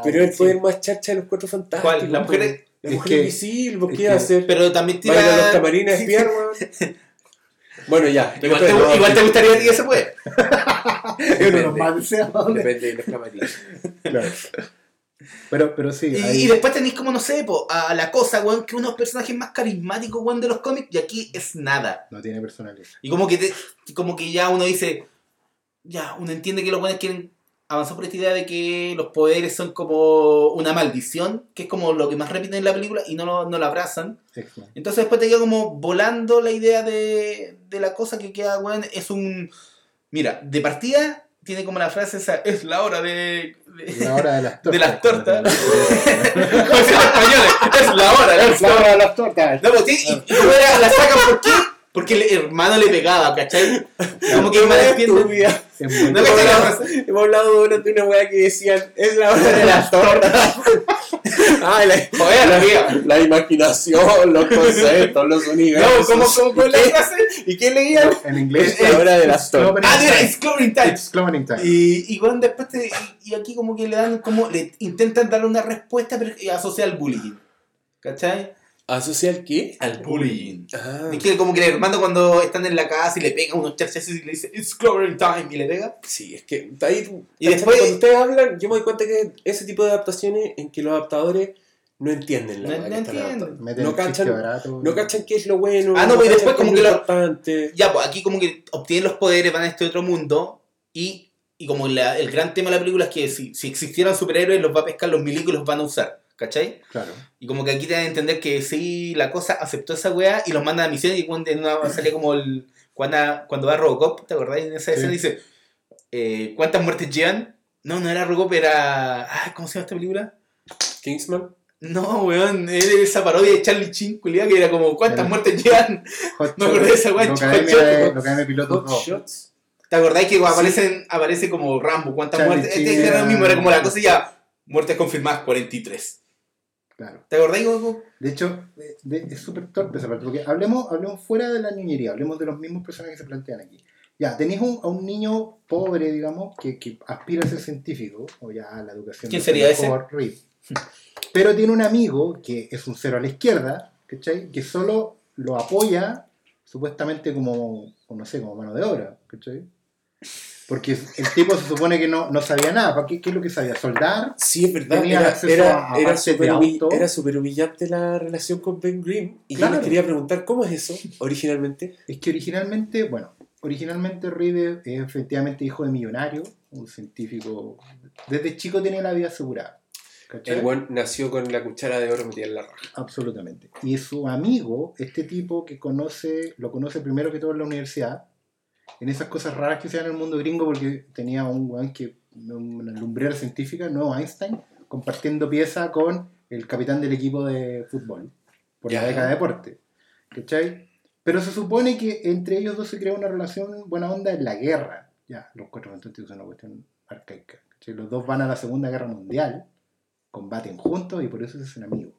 pero es el sí. poder más charcha de los cuatro fantásticos. ¿Cuál? La mujer es- La es mujer que- invisible, ¿por es qué que- iba a hacer? Pero también tira. ¿Va a ir a los camarines espiar, weón? Bueno, ya. Igual te, no, igual te gustaría a ti ese poder. Es uno de los más deseados. Depende de los camarines. Claro. Pero, pero sí, Y, después tenéis como, no sé, po, a la cosa, weón, que uno de los personajes más carismáticos, weón, de los cómics, y aquí es nada. no tiene personalidad. Y como que, te- como que ya uno dice, ya, uno entiende que los buenos quieren avanzar por esta idea de que los poderes son como una maldición, que es como lo que más repiten en la película, y no lo, no lo abrazan. Entonces después te queda como volando la idea de, de la cosa que queda, weón, es un... Mira, de partida tiene como la frase esa, es la hora de... de- La hora de las tortas. De las tortas. ¿Cómo se llama en español? Es la hora, de las tortas. no, pues, sí, y, y era, la sacan por qué? Porque el hermano le pegaba, ¿cachai? Como que me. Estúpida. No. La hablado, hemos hablado durante una weá que decían, es la hora de las tortas. Ay, la, Joder, la, la imaginación, los conceptos, los No, universos. ¿cómo, cómo fue la ¿Y qué- frase? ¿Y qué leían? En inglés. Es la hora de las tortas. Ah, mira, time. it's clobbering time. It's clobbering time. Y, y bueno, después te, y, aquí como que le dan como, le intentan darle una respuesta pero que asocia al bullying. ¿Cachai? ¿Asocia el qué? Al bullying. Ah, Es que como que el hermano cuando están en la casa y le pega unos chachazos y le dice, it's clobbering time, y le pega. sí, es que ahí, Y después- cuando ustedes hablan, yo me doy cuenta que ese tipo de adaptaciones en que los adaptadores no entienden la No- no entienden. No cachan, barato. no cachan qué es lo bueno. Ah, no, pues, y cachan después como que lo- importante. Ya, pues aquí como que obtienen los poderes, van a este otro mundo y, y como la- el gran tema de la película es que si, si existieran superhéroes los va a pescar los milicos y los van a usar, ¿cachai? Claro. Y como que aquí te dan a entender que sí, la cosa aceptó esa weá y los manda a misión y cuando en una salía como el... Cuando, cuando va Robocop, ¿te acordás? En esa Sí. escena dice, eh, ¿cuántas muertes llevan? No, no era Robocop, era... ay, ¿Cómo se llama esta película? Kingsman. No, weón, era esa parodia de Charlie Chin, culiao, que era como, ¿cuántas Era- muertes llevan? Shot, acordé de esa weá, Hot- lo Academia de 2. Shots. ¿Te acordás que aparecen, aparece como Rambo? ¿Cuántas Charlie muertes? Este era lo mismo, era como la cosa ya, muertes confirmadas 43. Claro. ¿Te acordás, Goku? De hecho, de- de- es súper torpe esa parte, porque hablemos, hablemos fuera de la niñería, hablemos de los mismos personajes que se plantean aquí. Ya, tenéis un- a un niño pobre, digamos, que, que aspira a ser científico, o ya a la educación. ¿Quién sería ese? Reed. Pero tiene un amigo que es un cero a la izquierda, ¿cachai? Que solo lo apoya, supuestamente como, como, no sé, como mano de obra, ¿cachai? Porque el tipo se supone que no, no sabía nada. ¿Para qué, ¿Qué es lo que sabía? ¿Soldar? Sí, es verdad. Tenía Era, acceso era, a era humi- auto. era súper humillante la relación con Ben Grimm. Y yo Claro. les quería preguntar, ¿cómo es eso originalmente? Es que originalmente, bueno, originalmente Reed es efectivamente hijo de millonario, un científico. Desde chico tenía la vida asegurada. ¿cachai? El buen nació con la cuchara de oro metida en la raja. Absolutamente. Y su amigo, este tipo que conoce, lo conoce primero que todo en la universidad, en esas cosas raras que se dan en el mundo gringo, porque tenía un weón que, una lumbrera científica, nuevo Einstein, compartiendo pieza con el capitán del equipo de fútbol, por la beca de deporte. ¿Cachai? Pero se supone que entre ellos dos se crea una relación buena onda en la guerra. Ya, los cuatro fantásticos son una cuestión arcaica. ¿cachai? Los dos van a la Segunda Guerra Mundial, combaten juntos y por eso se hacen amigos.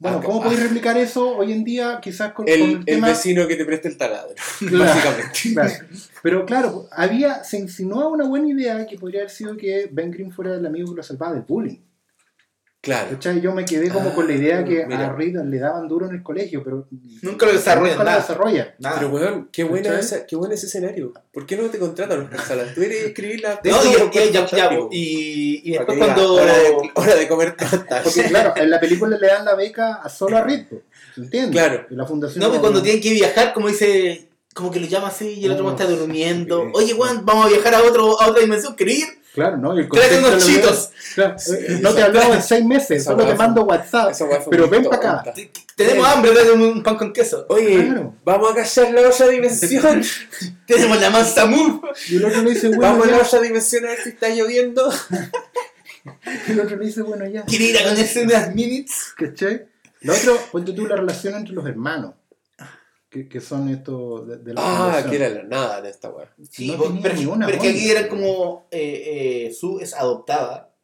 Bueno, ¿cómo podéis replicar eso hoy en día? Quizás con, con El, vecino que te presta el taladro, Claro, básicamente. claro. Pero claro, había, se insinuaba una buena idea que podría haber sido que Ben Green fuera el amigo que lo salvaba del bullying. Claro. ¿Cachai? Yo me quedé como con la idea que mira. a Reed le daban duro en el colegio, pero Nunca lo desarrollan, nunca lo nada. desarrollan. Nada. Pero weón, qué buena ¿Cachai? esa, qué bueno ese escenario. ¿Por qué no te contratan los Salas? Tú eres escribir la No, y, y- ya- ya, y, y después cuando. Hora de, hora de comer tortas. Porque claro, en la película le dan la beca a solo a po, ¿entiendes? Claro. La fundación. No, que cuando tienen que viajar, como dice. Como que lo llama así y el otro No, está durmiendo. sí. Oye, Juan, vamos a viajar a, otro, a otra dimensión. ¿Querés ir? Claro, ¿no? Y el Tráete unos chitos. Claro, eh, no te hablado en seis meses, solo te mando WhatsApp. Pero ven para acá. Tenemos hambre, dale un pan con queso. Oye, vamos a callar la otra dimensión. Tenemos la mansa move. Y el otro le dice, bueno, vamos a la otra dimensión a ver si está lloviendo. Y el otro le dice, bueno, ya. ¿Quieres ir a conocer unas minutes? ¿Cachai? Lo otro, ponte tú la relación entre los hermanos. Que, que son estos de, de la Ah, fundación. que era la nada en esta weá. Sí, No pero, ni una pero es que aquí era como. Eh, eh, Su es adoptada.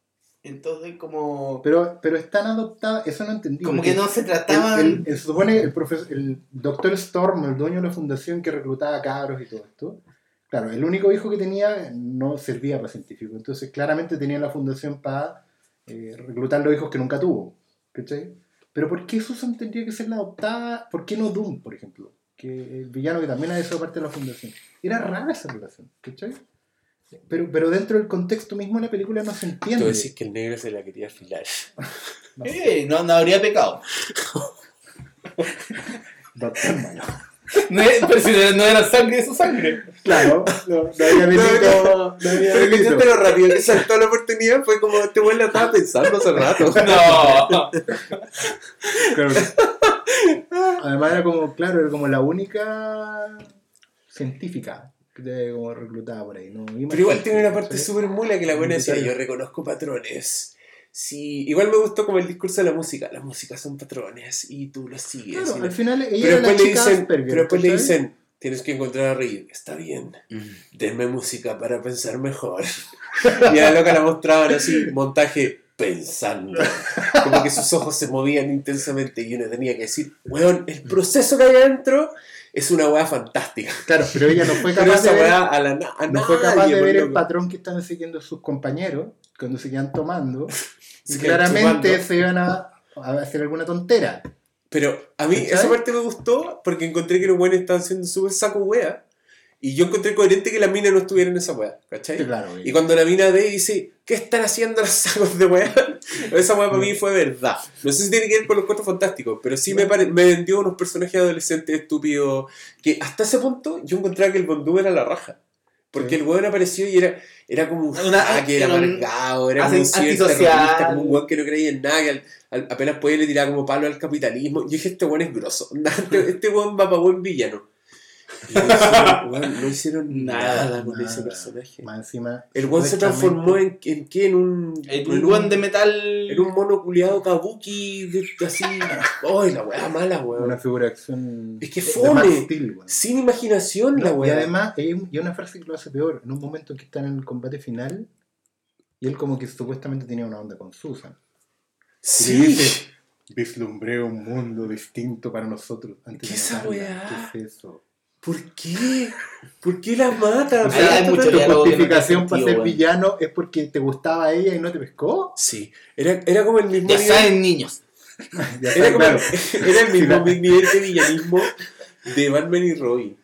Entonces, como. Pero, pero están adoptadas, eso no entendí. como que no se el- trataban. el- el- se supone el, profesor, el doctor Storm, el dueño de la fundación que reclutaba cabros y todo esto, claro, el único hijo que tenía no servía para científico. Entonces, claramente tenía la fundación para eh, reclutar los hijos que nunca tuvo. ¿Cachai? Pero ¿por qué Susan tendría que ser la adoptada? ¿Por qué no Doom, por ejemplo? Que el villano que también ha sido parte de la fundación. Era rara esa relación, ¿cachai? Pero, pero dentro del contexto mismo de la película no se Tú entiende. decís que el negro se la quería afilar. No, Eh, no, no habría pecado. doctor malo. No es- pero si no era sangre de su sangre. Claro, no, no había delito. No había Pero que delito. lo rápido que saltó la oportunidad fue como este weón la estaba pensando hace rato. No. Claro. Además era como, claro, era como la única científica que como reclutada por ahí. No, Pero igual tiene una parte súper mula que la buena decía, yo reconozco patrones. Sí, igual me gustó como el discurso de la música. Las músicas son patrones y tú los sigues. Claro, al final ella pero era la después, le chica dicen, pero después le dicen, tienes que encontrar a Reed. Está bien, denme música para pensar mejor. y a la loca la mostraban así, montaje pensando. Como que sus ojos se movían intensamente y uno tenía que decir, weón, el proceso que hay adentro es una weá fantástica. Claro, pero ella no fue capaz de ver, a la a no fue capaz de ver el patrón que estaban siguiendo sus compañeros cuando seguían tomando. Se claramente chupando. se iban a, a hacer alguna tontera. Pero a mí ¿Cachai? esa parte me gustó porque encontré que los buenos estaban haciendo súper saco wea. Y yo encontré coherente que la mina no estuviera en esa wea, ¿cachai? Claro, Y cuando la mina ve y dice, ¿qué están haciendo los sacos de wea? Esa wea para mí fue verdad. No sé si tiene que ver con los cuatro fantásticos, pero sí me, me vendió unos personajes adolescentes estúpidos que hasta ese punto yo encontraba que el Bondú era la raja. Porque el weón apareció y era, era como un Una- que era amargado, era como un antisocial. como un weón que no creía en nada, que al- al- apenas podía le tiraba como palo al capitalismo. Yo dije, este weón es grosso. Este, este weón va para buen villano. Y no hicieron, weón, no hicieron nada, Nada, con ese personaje. Más encima. El weón se transformó en, en qué? En un. El en guan de metal. En un mono culiado kabuki, de- así. ¡Ay, la weá mala, Una weón! figura de acción. Es que fome. Sin imaginación, la No, y weá. además, hay un- y una frase que lo hace peor. En un momento en que están en el combate final, y él como que supuestamente tenía una onda con Susan. Y Sí. dice, vislumbré un mundo distinto para nosotros antes ¿Qué de esa matarla". weá? ¿Qué es eso? ¿Por qué? ¿Por qué la mata? O sea, hay mucho tu justificación para ser weón. villano es porque te gustaba ella y no te pescó. Sí, era, era como el mismo Ya nivel. saben, niños. Ya Era, está como- claro. era el mismo Sí, nivel de villanismo de Batman y Robin.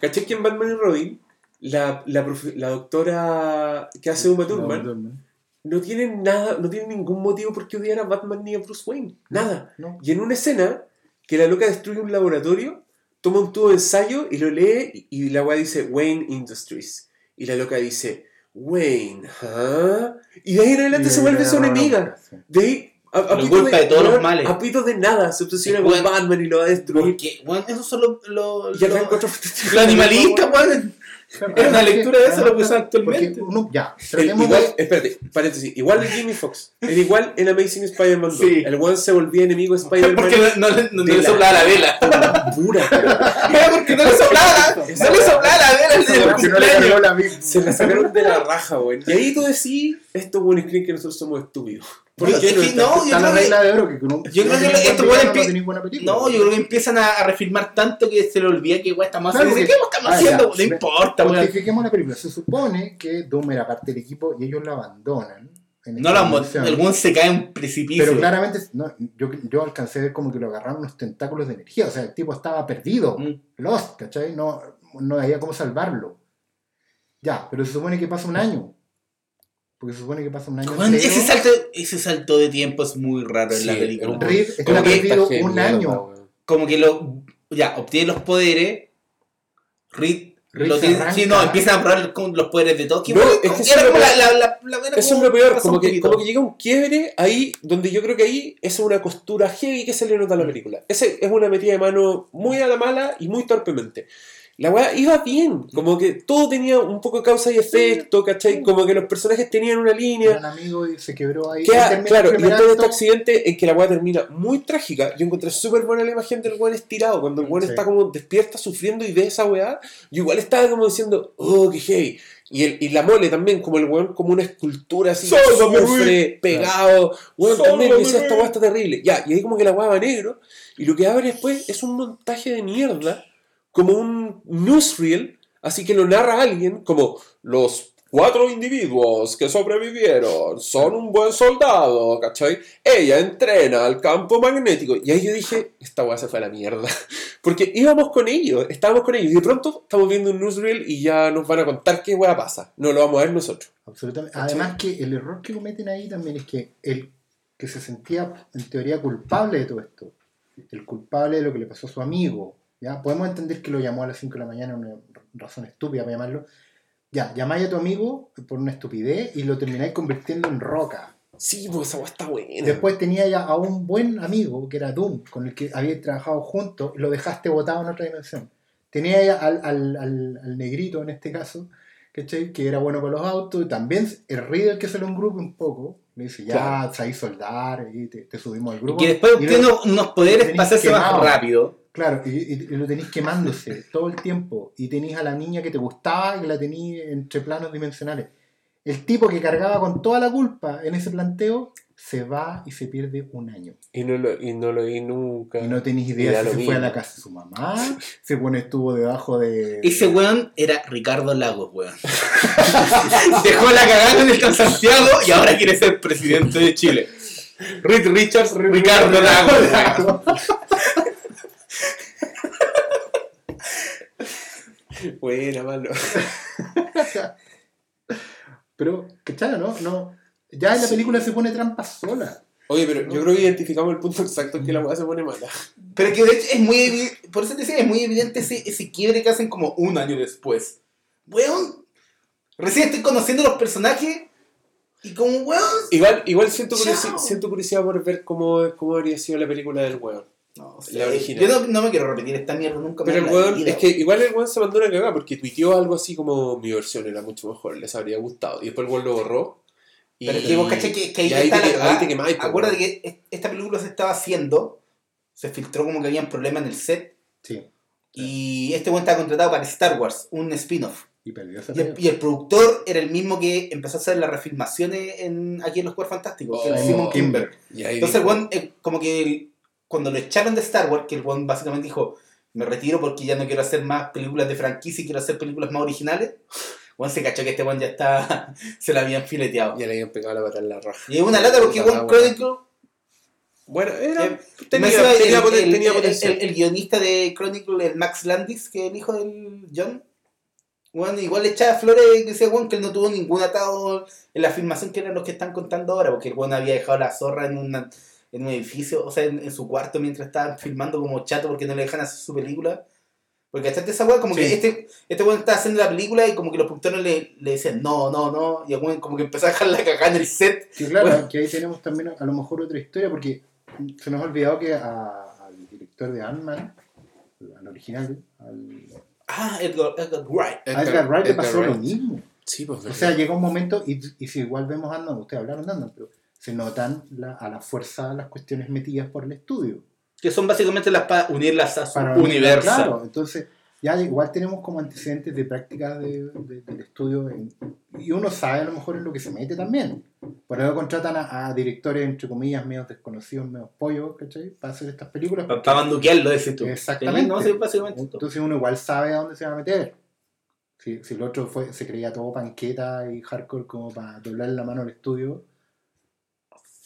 ¿Cachai que en Batman y Robin la, la, profe- la doctora que hace Uma Thurman no tiene nada, no tiene ningún motivo por qué odiar a Batman ni a Bruce Wayne. Nada. No. Y en una escena que la loca destruye un laboratorio, toma un tubo de ensayo y lo lee y la weá dice Wayne Industries. Y la loca dice, Wayne, ¿ah? Y de ahí en adelante Y se vuelve su enemiga. De ahí, a, pito culpa de todos los weón, males. A pito de nada, se obsesiona con weón. Batman y lo va a destruir. Porque, bueno, eso son los lo, Y lo- los animalistas, weón. Es una lectura de eso lo que usan actualmente. uno- ya, El- tratemos igual, de- espérate, paréntesis, igual de Jimmy Fox, era igual en Amazing Spider-Man 2. Sí. El one se volvía enemigo de Spider-Man. Porque no, no, le- no, le la- soplaba la vela. Pura, Era porque no le soplaba la, no le soplaba la vela el cumpleaños. Se la sacaron de la raja, güey. Y ahí tú decís, estos buenos creen que nosotros somos estúpidos. ¿Por Yo- qué es no que está- no, yo creo que- Yo creo que no yo creo que empiezan a, refilmar tanto que se le olvida que weón estamos haciendo. ¿Qué estamos Ah, haciendo? No importa, weón. Justifiquemos la película. Se supone que Doom era parte del equipo y ellos lo abandonan. No la el weón se cae en un precipicio. Pero claramente, no, yo, yo alcancé a ver como que lo agarraron unos tentáculos de energía. O sea, el tipo estaba perdido. Mm. Lost, ¿cachai? No, no había cómo salvarlo. Ya, pero se supone que pasa un año. Porque se supone que pasa un año. Entero. ese, salto, ese salto de tiempo es muy raro en la película. Como está que perdido un año. Como que lo. Ya, obtiene los poderes. Reed. Reed lo tiene- sí, no, empiezan a probar con los poderes de Tokio. No, es que como- eso era es lo como la, peor. la, la, la- era Eso es como- lo peor, pasó como un que, como que llega un quiebre ahí donde yo creo que ahí es una costura heavy que se le nota a la película. Ese es una metida de mano muy a la mala y muy torpemente. La weá iba bien, como que todo tenía un poco de causa y efecto, ¿cachai? Como que los personajes tenían una línea. Eran amigos y se quebró ahí. Queda- claro, el y entonces este accidente en que la weá termina muy trágica. Yo encontré súper buena la imagen del weón estirado. Cuando el weón Sí. está como despierta, sufriendo y ve esa weá, yo igual estaba como diciendo, oh, qué heavy. Y, el, y la mole también, como el weón, como una escultura así, sufre, pegado. Weón, Sálvame, también decía, esta weá está terrible. Ya, y ahí como que la weá va negro. Y lo que abre después es un montaje de mierda, como un newsreel, así que lo narra alguien, como los cuatro individuos que sobrevivieron son un buen soldado, ¿cachai? Ella entrena al campo magnético. Y ahí yo dije, esta weá se fue a la mierda. Porque íbamos con ellos, estábamos con ellos, y de pronto estamos viendo un newsreel y ya nos van a contar qué weá pasa. No lo vamos a ver nosotros. Absolutamente. ¿Cachai? Además que el error que cometen ahí también es que el que se sentía en teoría culpable de todo esto, el culpable de lo que le pasó a su amigo, ¿ya? Podemos entender que lo llamó a las 5 de la mañana, una razón estúpida para llamarlo. Ya, llamáis a tu amigo por una estupidez y lo termináis convirtiendo en roca. Sí, pues esa está buena. Después tenía ya a un buen amigo, que era Doom, con el que habíais trabajado juntos, y lo dejaste botado en otra dimensión. Tenía ya al, al, al, al negrito, en este caso, ¿cachai? que era bueno con los autos, y también el Riddle que se lo grupo un poco, le dice, ya, Claro. sabéis soldar, y te, te subimos al Y grupo. que después Y obtiene unos poderes para hacerse más rápido. Claro, y, y- y lo tenéis quemándose todo el tiempo, y tenéis a la niña que te gustaba y la tenéis entre planos dimensionales. El tipo que cargaba con toda la culpa en ese planteo se va y se pierde un año. Y no lo, y no lo vi nunca. Y no tenéis idea si se fue a la casa de su mamá, se pone estuvo debajo de. Ese weón era Ricardo Lagos, weón. Dejó la cagada en el Transantiago y ahora quiere ser presidente de Chile. Reed Richards, Ricardo Lagos. Buena, malo. Pero, ¿cachai? ¿No? no ya en la Sí. película se pone trampa sola. Oye, pero yo creo que identificamos el punto exacto en que la weá se pone mala. Pero que de hecho es muy evidente, por eso te decía, es muy evidente ese, ese quiebre que hacen como un año después. Weón, recién estoy conociendo los personajes y como weón. Igual, igual siento, Chao. curiosi- siento curiosidad por ver cómo, cómo habría sido la película del weón. No, La original. Yo no, no me quiero repetir esta mierda nunca más Pero el weón, es que igual el weón se mandó una cagada porque tuiteó algo así como mi versión era mucho mejor, les habría gustado. Y después el weón lo borró. Y, Pero es que vos cachai que, que ahí ahí está te, la que- ahí te quemáis, po, Acuérdate weón. que es- esta película se estaba haciendo, se filtró como que habían problemas en el set Sí. y este weón estaba contratado para Star Wars, un spin-off. Y perdió esa Y el, y el productor era el mismo que empezó a hacer las refilmaciones en, aquí en Los Cuerpos Fantásticos, que era Oh, Simon Kimber. Y ahí Entonces el dijo, weón, eh, como que cuando lo echaron de Star Wars, que el weón básicamente dijo, me retiro porque ya no quiero hacer más películas de franquicia y quiero hacer películas más originales, weón se cachó que este weón ya está, se la habían fileteado. ya le habían pegado la pata en la raja. Y es una lata porque wea. Chronicle Bueno, era, Eh, tenía, tenía, el, poten- el- tenía el- potencial. el- el guionista de Chronicle, el Max Landis, que es el hijo del John, Bueno, igual le echaba flores que decía weón que él no tuvo ningún atado en la filmación que eran los que están contando ahora, porque el weón había dejado la zorra en, una, en un edificio, o sea, en, en su cuarto mientras estaban filmando como chato porque no le dejan hacer su película. Porque hasta esa weá, como Sí. que este, este weón estaba haciendo la película y como que los productores le, le decían no, no, no, y el weón como que empezó a dejar la cagada en el set. Que claro, Bueno. que ahí tenemos también a lo mejor otra historia, porque se nos ha olvidado que a- al director de Ant-Man, al original, al, Ah, Edgar, Edgar Wright. a Edgar Wright le Edgar pasó lo Wright. mismo. Sí, pues O sea, llega un momento, y, y si igual vemos Ant-Man, ustedes hablaron de Ant-Man, pero se notan la- a la fuerza las cuestiones metidas por el estudio. Que son básicamente las para unirlas a su Para universo. Claro, entonces ya igual tenemos como antecedentes de prácticas de- de- del estudio en- y uno sabe a lo mejor en lo que se mete también. Por eso contratan a, a directores, entre comillas, medio desconocidos, medio pollos, ¿cachai? Para hacer estas películas. Para banduquearlo, decís tú. Exactamente. No, sí, básicamente. Entonces uno igual sabe a dónde se va a meter. Si, si el otro fue, se creía todo panqueta y hardcore como para doblarle la mano al estudio,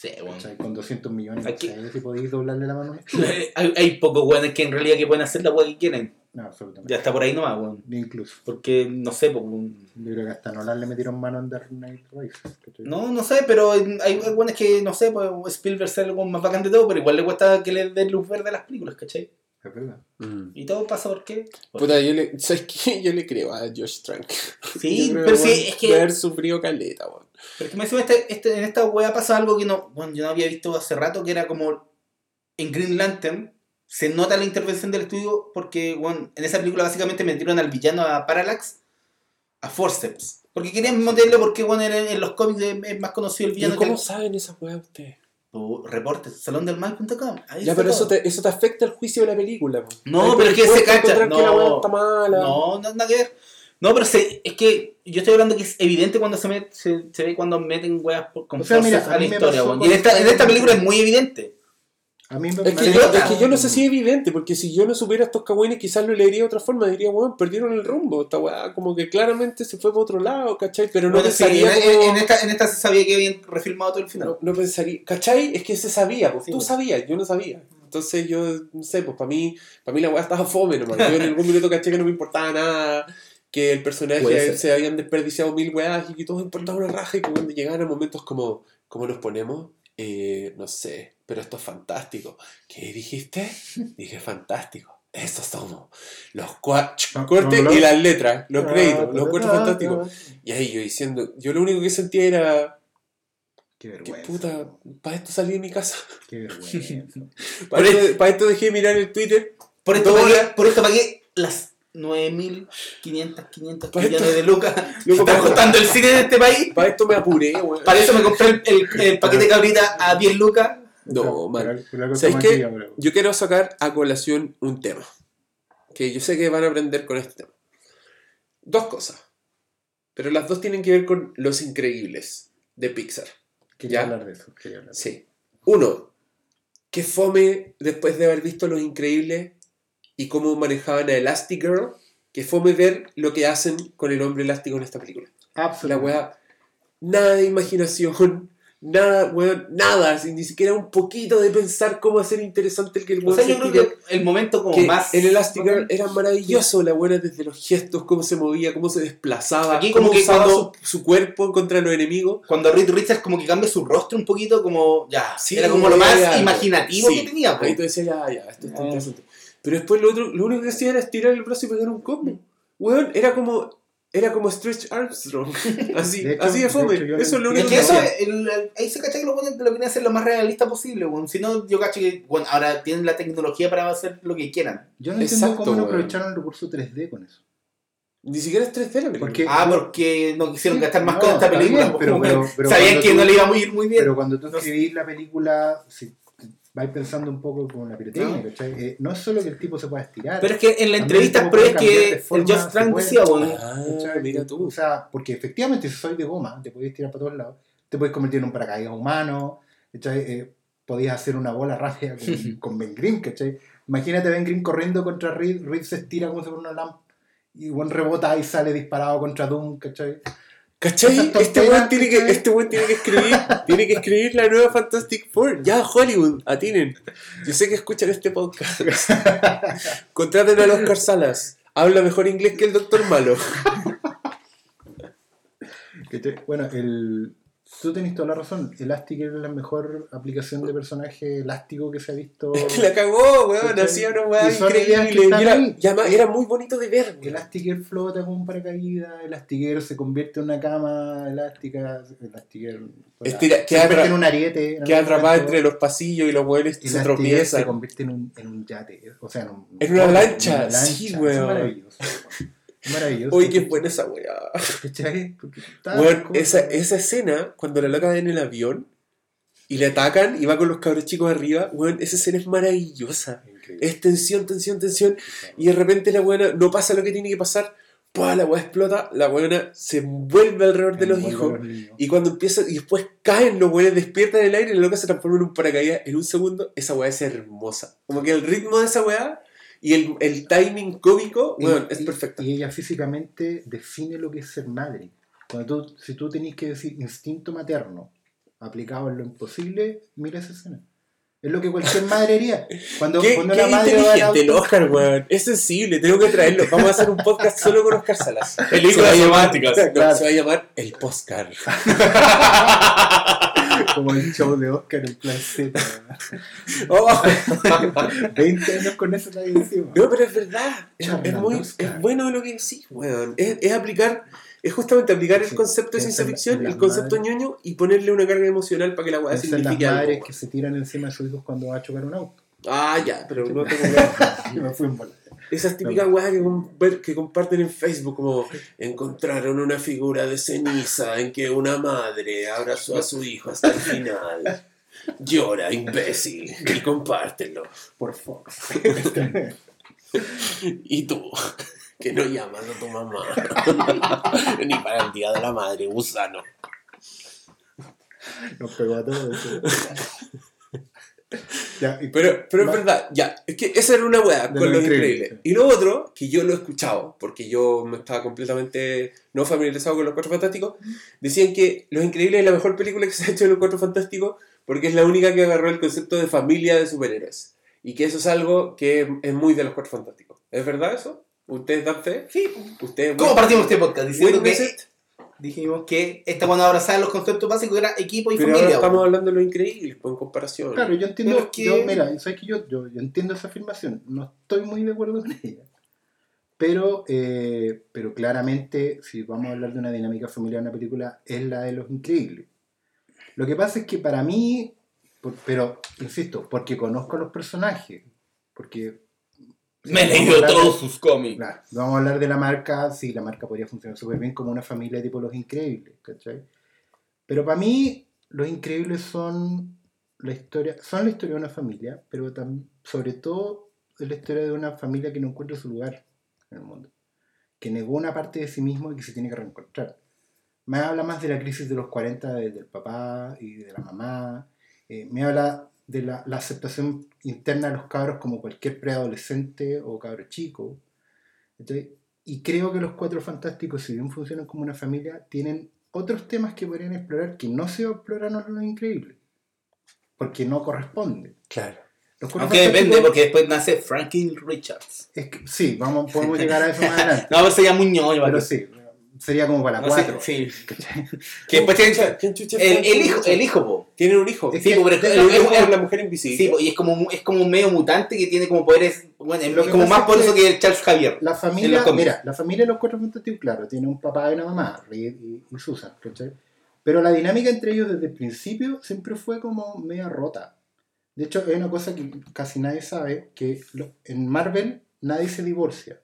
Sí, bueno. con 200 millones, no Aquí- sé si podéis doblarle la mano hay, hay pocos weones que en realidad que pueden hacer la weá que quieren. No, absolutamente. Ya está por ahí nomás, weón. Ni incluso. Porque, no sé, pues, un- Yo creo que hasta Nolan le metieron mano en Dark Knight Rises. no, no sé, pero hay weones que, no sé, pues Spielberg es el más bacán de todo, pero igual le cuesta que le den luz verde a las películas, ¿cachai? Es verdad. Mm. Y todo pasa por qué. Puta, yo le, ¿sabes qué? Yo le creo a Josh Trank. Sí, pero sí, es que, haber sufrido caleta, weón. Pero es que me encima este, este, en esta weá pasa algo que no, bueno, yo no había visto hace rato, que era como en Green Lantern, se nota la intervención del estudio porque, bueno, en esa película básicamente metieron al villano a Parallax a Forceps. Porque querían meterle porque, bueno, en, en los cómics es más conocido el ¿Pero villano que cómo saben esas weas ustedes? Tu reporte, salondelmal.com. Ya, pero eso te, eso te afecta el juicio de la película. po. No, Ahí pero es que se cacha. encontrar que la No, está mala. no, no, nada que ver. No, pero se, es que yo estoy hablando que es evidente cuando se, met- se, se ve cuando meten weas por- con O sea, mira, forceps a a la historia, Y en esta, en esta película es muy evidente. A mí me Es que, yo, es que yo no sé si es evidente, porque si yo no supiera estos cagüines, quizás lo leería de otra forma. Diría, weón, perdieron el rumbo. Esta weá, como que claramente se fue para otro lado, ¿cachai? Pero no Bueno, sí, pensaría. en, como- en- en esta, en esta se sabía que habían refilmado todo el final. no, no pensaría. ¿cachai? Es que se sabía, pues Sí, tú pues. sabías, yo no sabía. Entonces yo, no sé, pues para mí, para mí la weá estaba fome nomás. Yo en algún minuto caché que no me importaba nada. Que el personaje se habían desperdiciado mil weas y que todo importaba una raja. Y que cuando llegaban a momentos como, ¿cómo nos ponemos? Eh, no sé, pero esto es fantástico. ¿Qué dijiste? Dije fantástico. Estos somos los cuatro Ah, cortes y las letras, los Ah, créditos, los ah, cuatro ah, fantásticos. Y ahí yo diciendo, yo lo único que sentía era, Qué que vergüenza. puta, para esto salí de mi casa. Qué vergüenza. Para esto, dejé de mirar el Twitter. Por esto, pagué, por esto pagué las 9.500, 500 Para millones esto- de lucas que Loco, está costando el cine de este país. Para esto me apuré, weón. Para eso me compré el, el- el paquete de cabrita a 10 lucas. No, man. ¿Sabes qué? Yo quiero sacar a colación un tema. Que yo sé que van a aprender con este tema. Dos cosas. Pero las dos tienen que ver con Los Increíbles de Pixar. Quería ¿Ya? hablar de eso. Quería hablar de eso. Sí. Uno, que fome después de haber visto Los Increíbles y cómo manejaban a Elastigirl, que fome ver lo que hacen con el hombre elástico en esta película. La weá, nada de imaginación, nada, weón, nada, sin ni siquiera un poquito de pensar cómo hacer interesante el que el O sea, se yo creo que el momento como Que más. el Elastigirl era maravilloso, la buena desde los gestos, cómo se movía, cómo se desplazaba, Aquí cómo como que usaba cuando- su, su cuerpo contra los enemigos. Cuando Reed Richards como que cambia su rostro un poquito, como ya. Sí, era como lo más imaginativo Sí. que tenía. po. Ahí tú decías, ya, ya, esto está interesante. Pero después lo otro, lo único que hacía era estirar el brazo y pegar un combo. Weón, era como, era como Stretch Armstrong. Así, De hecho- así de fome. de hecho, yo eso es lo Es único que que eso, hacía. el- el- ahí se cacha que lo ponen, lo quieren hacer lo más realista posible, weón. Si no, yo cacho que, bueno, ahora tienen la tecnología para hacer lo que quieran. Yo no entiendo Exacto, cómo no aprovecharon el recurso 3D con eso. Ni siquiera es 3D la película. Porque- Ah, porque no quisieron gastar más No, con esta película. bien, pero- weón. pero- pero Sabían que tú- no le iba a ir muy bien. Pero cuando tú escribís la película, si vais pensando un poco con la pirotecnia, No. ¿cachai? Eh, no es solo que el tipo se pueda estirar. Pero es que en la entrevista como puede pre cambiar de que el forma, Trank puede- decía, weón. Ah, mira tú. O sea, porque efectivamente si soy de goma, te podéis tirar para todos lados, te podéis convertir en un paracaídas humano, ¿cachai? Eh, podías hacer una bola rápida con, con Ben Grimm, ¿cachai? Imagínate Ben Grimm corriendo contra Reed, Reed se estira como si fuera una lámpara y buen rebota y sale disparado contra Doom, ¿cachai? Este tonteras, weón tiene que, ¿cachai? este weón tiene que escribir, tiene que escribir la nueva Fantastic Four. Ya, Hollywood, atinen. Yo sé que escuchan este podcast. Contraten a Oscar Salas. habla mejor inglés que el Doctor Malo. Bueno, el, tú tenés toda la razón. Elastigirl es la mejor aplicación de personaje elástico que se ha visto. Es que la cagó, weón. Hacía una weá increíble. Y era, y además era muy bonito de ver. weón. Elastigirl flota como un paracaídas, Elastigirl se convierte en una cama elástica, Elastigirl Estira- se convierte en un ariete. en Queda atrapada entre los pasillos y los weones se Elastigirl se tropiezan. convierte en un, en un yate, o sea, en, un, En una lancha, en sí, Eso weón. Es maravilloso. Es maravilloso. Oye, qué buena esa weá. Esa, esa escena, cuando la loca va en el avión y le atacan y va con los cabros chicos arriba, weón, esa escena es maravillosa. Increíble. Es tensión, tensión, tensión. Y de repente la buena no pasa lo que tiene que pasar. ¡Pua! La weá explota, la buena se envuelve alrededor de los hijos. Y cuando empieza, y después caen los weones, despiertan en el aire y la loca se transforma en un paracaídas en un segundo. Esa weá es hermosa. Como que el ritmo de esa weá y el, el timing cómico, Y- weón, es y- perfecto. Y ella físicamente define lo que es ser madre. Cuando tú, si tú tenés que decir instinto materno aplicado en lo imposible, mira esa escena. Es lo que cualquier madre haría. Cuando, Qué, cuando qué la madre inteligente el Oscar, weón. Es sensible, tengo que traerlo. Vamos a hacer un podcast solo con Oscar Salas. Películas Se va a llamar- no, Claro. Se va a llamar El Postcar. como el show de Oscar en plan Z. Oh. 20 años con eso ahí encima. No, pero es verdad. Es, muy, Oscar. es bueno lo que decís, weón. Es, es aplicar, es justamente aplicar el Sí, concepto de ciencia ficción, el las concepto madres. ñoño y ponerle una carga emocional para que la weá las signifique algo. madres weón. que se tiran encima de sus hijos cuando va a chocar un auto. Ah, ya, pero no tengo Yo me fui en bola. Esas típicas weas que, com- ver- que comparten en Facebook, como encontraron una figura de ceniza en que una madre abrazó a su hijo hasta el final. Llora, imbécil, y compártelo. Por Fox. Y tú, que no llamas a tu mamá, ni para el día de la madre, gusano. Nos pegó a todos. Sí. Ya, y- Pero, pero es verdad, ya, es que esa era una weá con lo lo increíble, increíble. Y lo otro, que yo lo he escuchado, porque yo me estaba completamente no familiarizado con los Cuatro Fantásticos, decían que Los Increíbles es la mejor película que se ha hecho de los Cuatro Fantásticos porque es la única que agarró el concepto de familia de superhéroes. Y que eso es algo que es muy de los Cuatro Fantásticos. ¿Es verdad eso? ¿Ustedes dan fe? Sí. ¿Ustedes ¿Cómo partimos este podcast? Diciendo que? Dijimos que esta cuando abrazaba los conceptos básicos era equipo y Pero ahora familia. estamos hablando de Los Increíbles, pues, en comparación. Claro, yo entiendo, Pero es que- yo, mira, sabes que yo, yo, yo entiendo esa afirmación, no estoy muy de acuerdo con ella. Pero, eh, pero claramente, si vamos a hablar de una dinámica familiar en una película, es la de los increíbles. Lo que pasa es que para mí, por- pero, insisto, porque conozco a los personajes, porque... Me he leído hablar de- todos sus cómics. Claro, vamos a hablar de la marca, sí, la marca podría funcionar súper bien como una familia tipo Los Increíbles, ¿cachai? Pero para mí, Los Increíbles son la historia, son la historia de una familia, pero sobre todo, es la historia de una familia que no encuentra su lugar en el mundo, que negó una parte de sí mismo y que se tiene que reencontrar. Me habla más de la crisis de los 40 de- del papá y de la mamá, eh, me habla de la, la aceptación interna de los cabros como cualquier preadolescente o cabro chico, ¿cachai? Y creo que los cuatro fantásticos, si bien funcionan como una familia, tienen otros temas que podrían explorar que no se exploran en lo increíble. Porque no corresponde. Claro. Los Aunque depende, porque después nace Franklin Richards. es que- sí, vamos, podemos llegar a eso más adelante. No, sería muy ñoño, Pero sí, sería como para No sé, cuatro. sí. Que después tiene ¿Quién chucha es el, hijo, el hijo, po. Tienen un hijo. Es Sí, po, pero el- hijo es la mujer invisible. Sí, po, y es como, es como un medio mutante que tiene como poderes. Bueno, es como más es poderoso que- el Charles Javier. La familia, mira, la familia de los cuatro fantásticos, claro, tiene un papá y una mamá, Reed y, y Susan, ¿cachai? Pero la dinámica entre ellos desde el principio siempre fue como media rota. De hecho, hay una cosa que casi nadie sabe, que lo- en Marvel nadie se divorcia.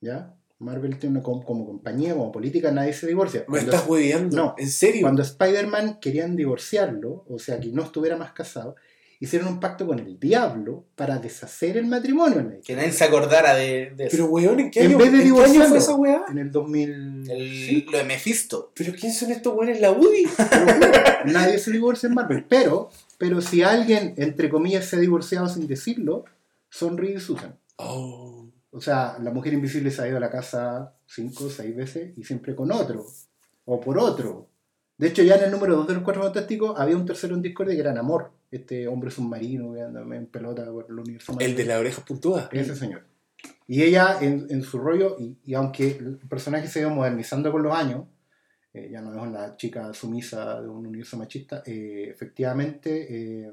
¿Ya? Marvel tiene una, com- como compañía, como política, nadie se divorcia. Me Cuando- estás hueveando. No. ¿En serio? cuando Spider-Man querían divorciarlo, o sea, que no estuviera más casado, hicieron un pacto con el diablo para deshacer el matrimonio. en Que nadie se acordara de, de eso. Pero weón, ¿en qué En año, vez de ¿en qué año divorciarlo. fue esa weá? En el 2000. El- Sí, Lo de Mephisto. ¿Pero quién son estos weones? ¿La UDI? nadie se divorcia en Marvel. Pero, pero si alguien, entre comillas, se ha divorciado sin decirlo, son Reed y Susan. Oh. O sea, la mujer invisible se ha ido a la casa cinco o seis veces y siempre con otro. O por otro. De hecho, ya en el número 2 de los Cuatro Fantásticos había un tercero en Discord que era Namor. Este hombre submarino que anda en pelota por el universo. El de las orejas puntuadas. Ese señor. Y ella, en, en su rollo, y, y aunque el personaje se va modernizando con los años, eh, ya no es una chica sumisa de un universo machista, eh, efectivamente eh,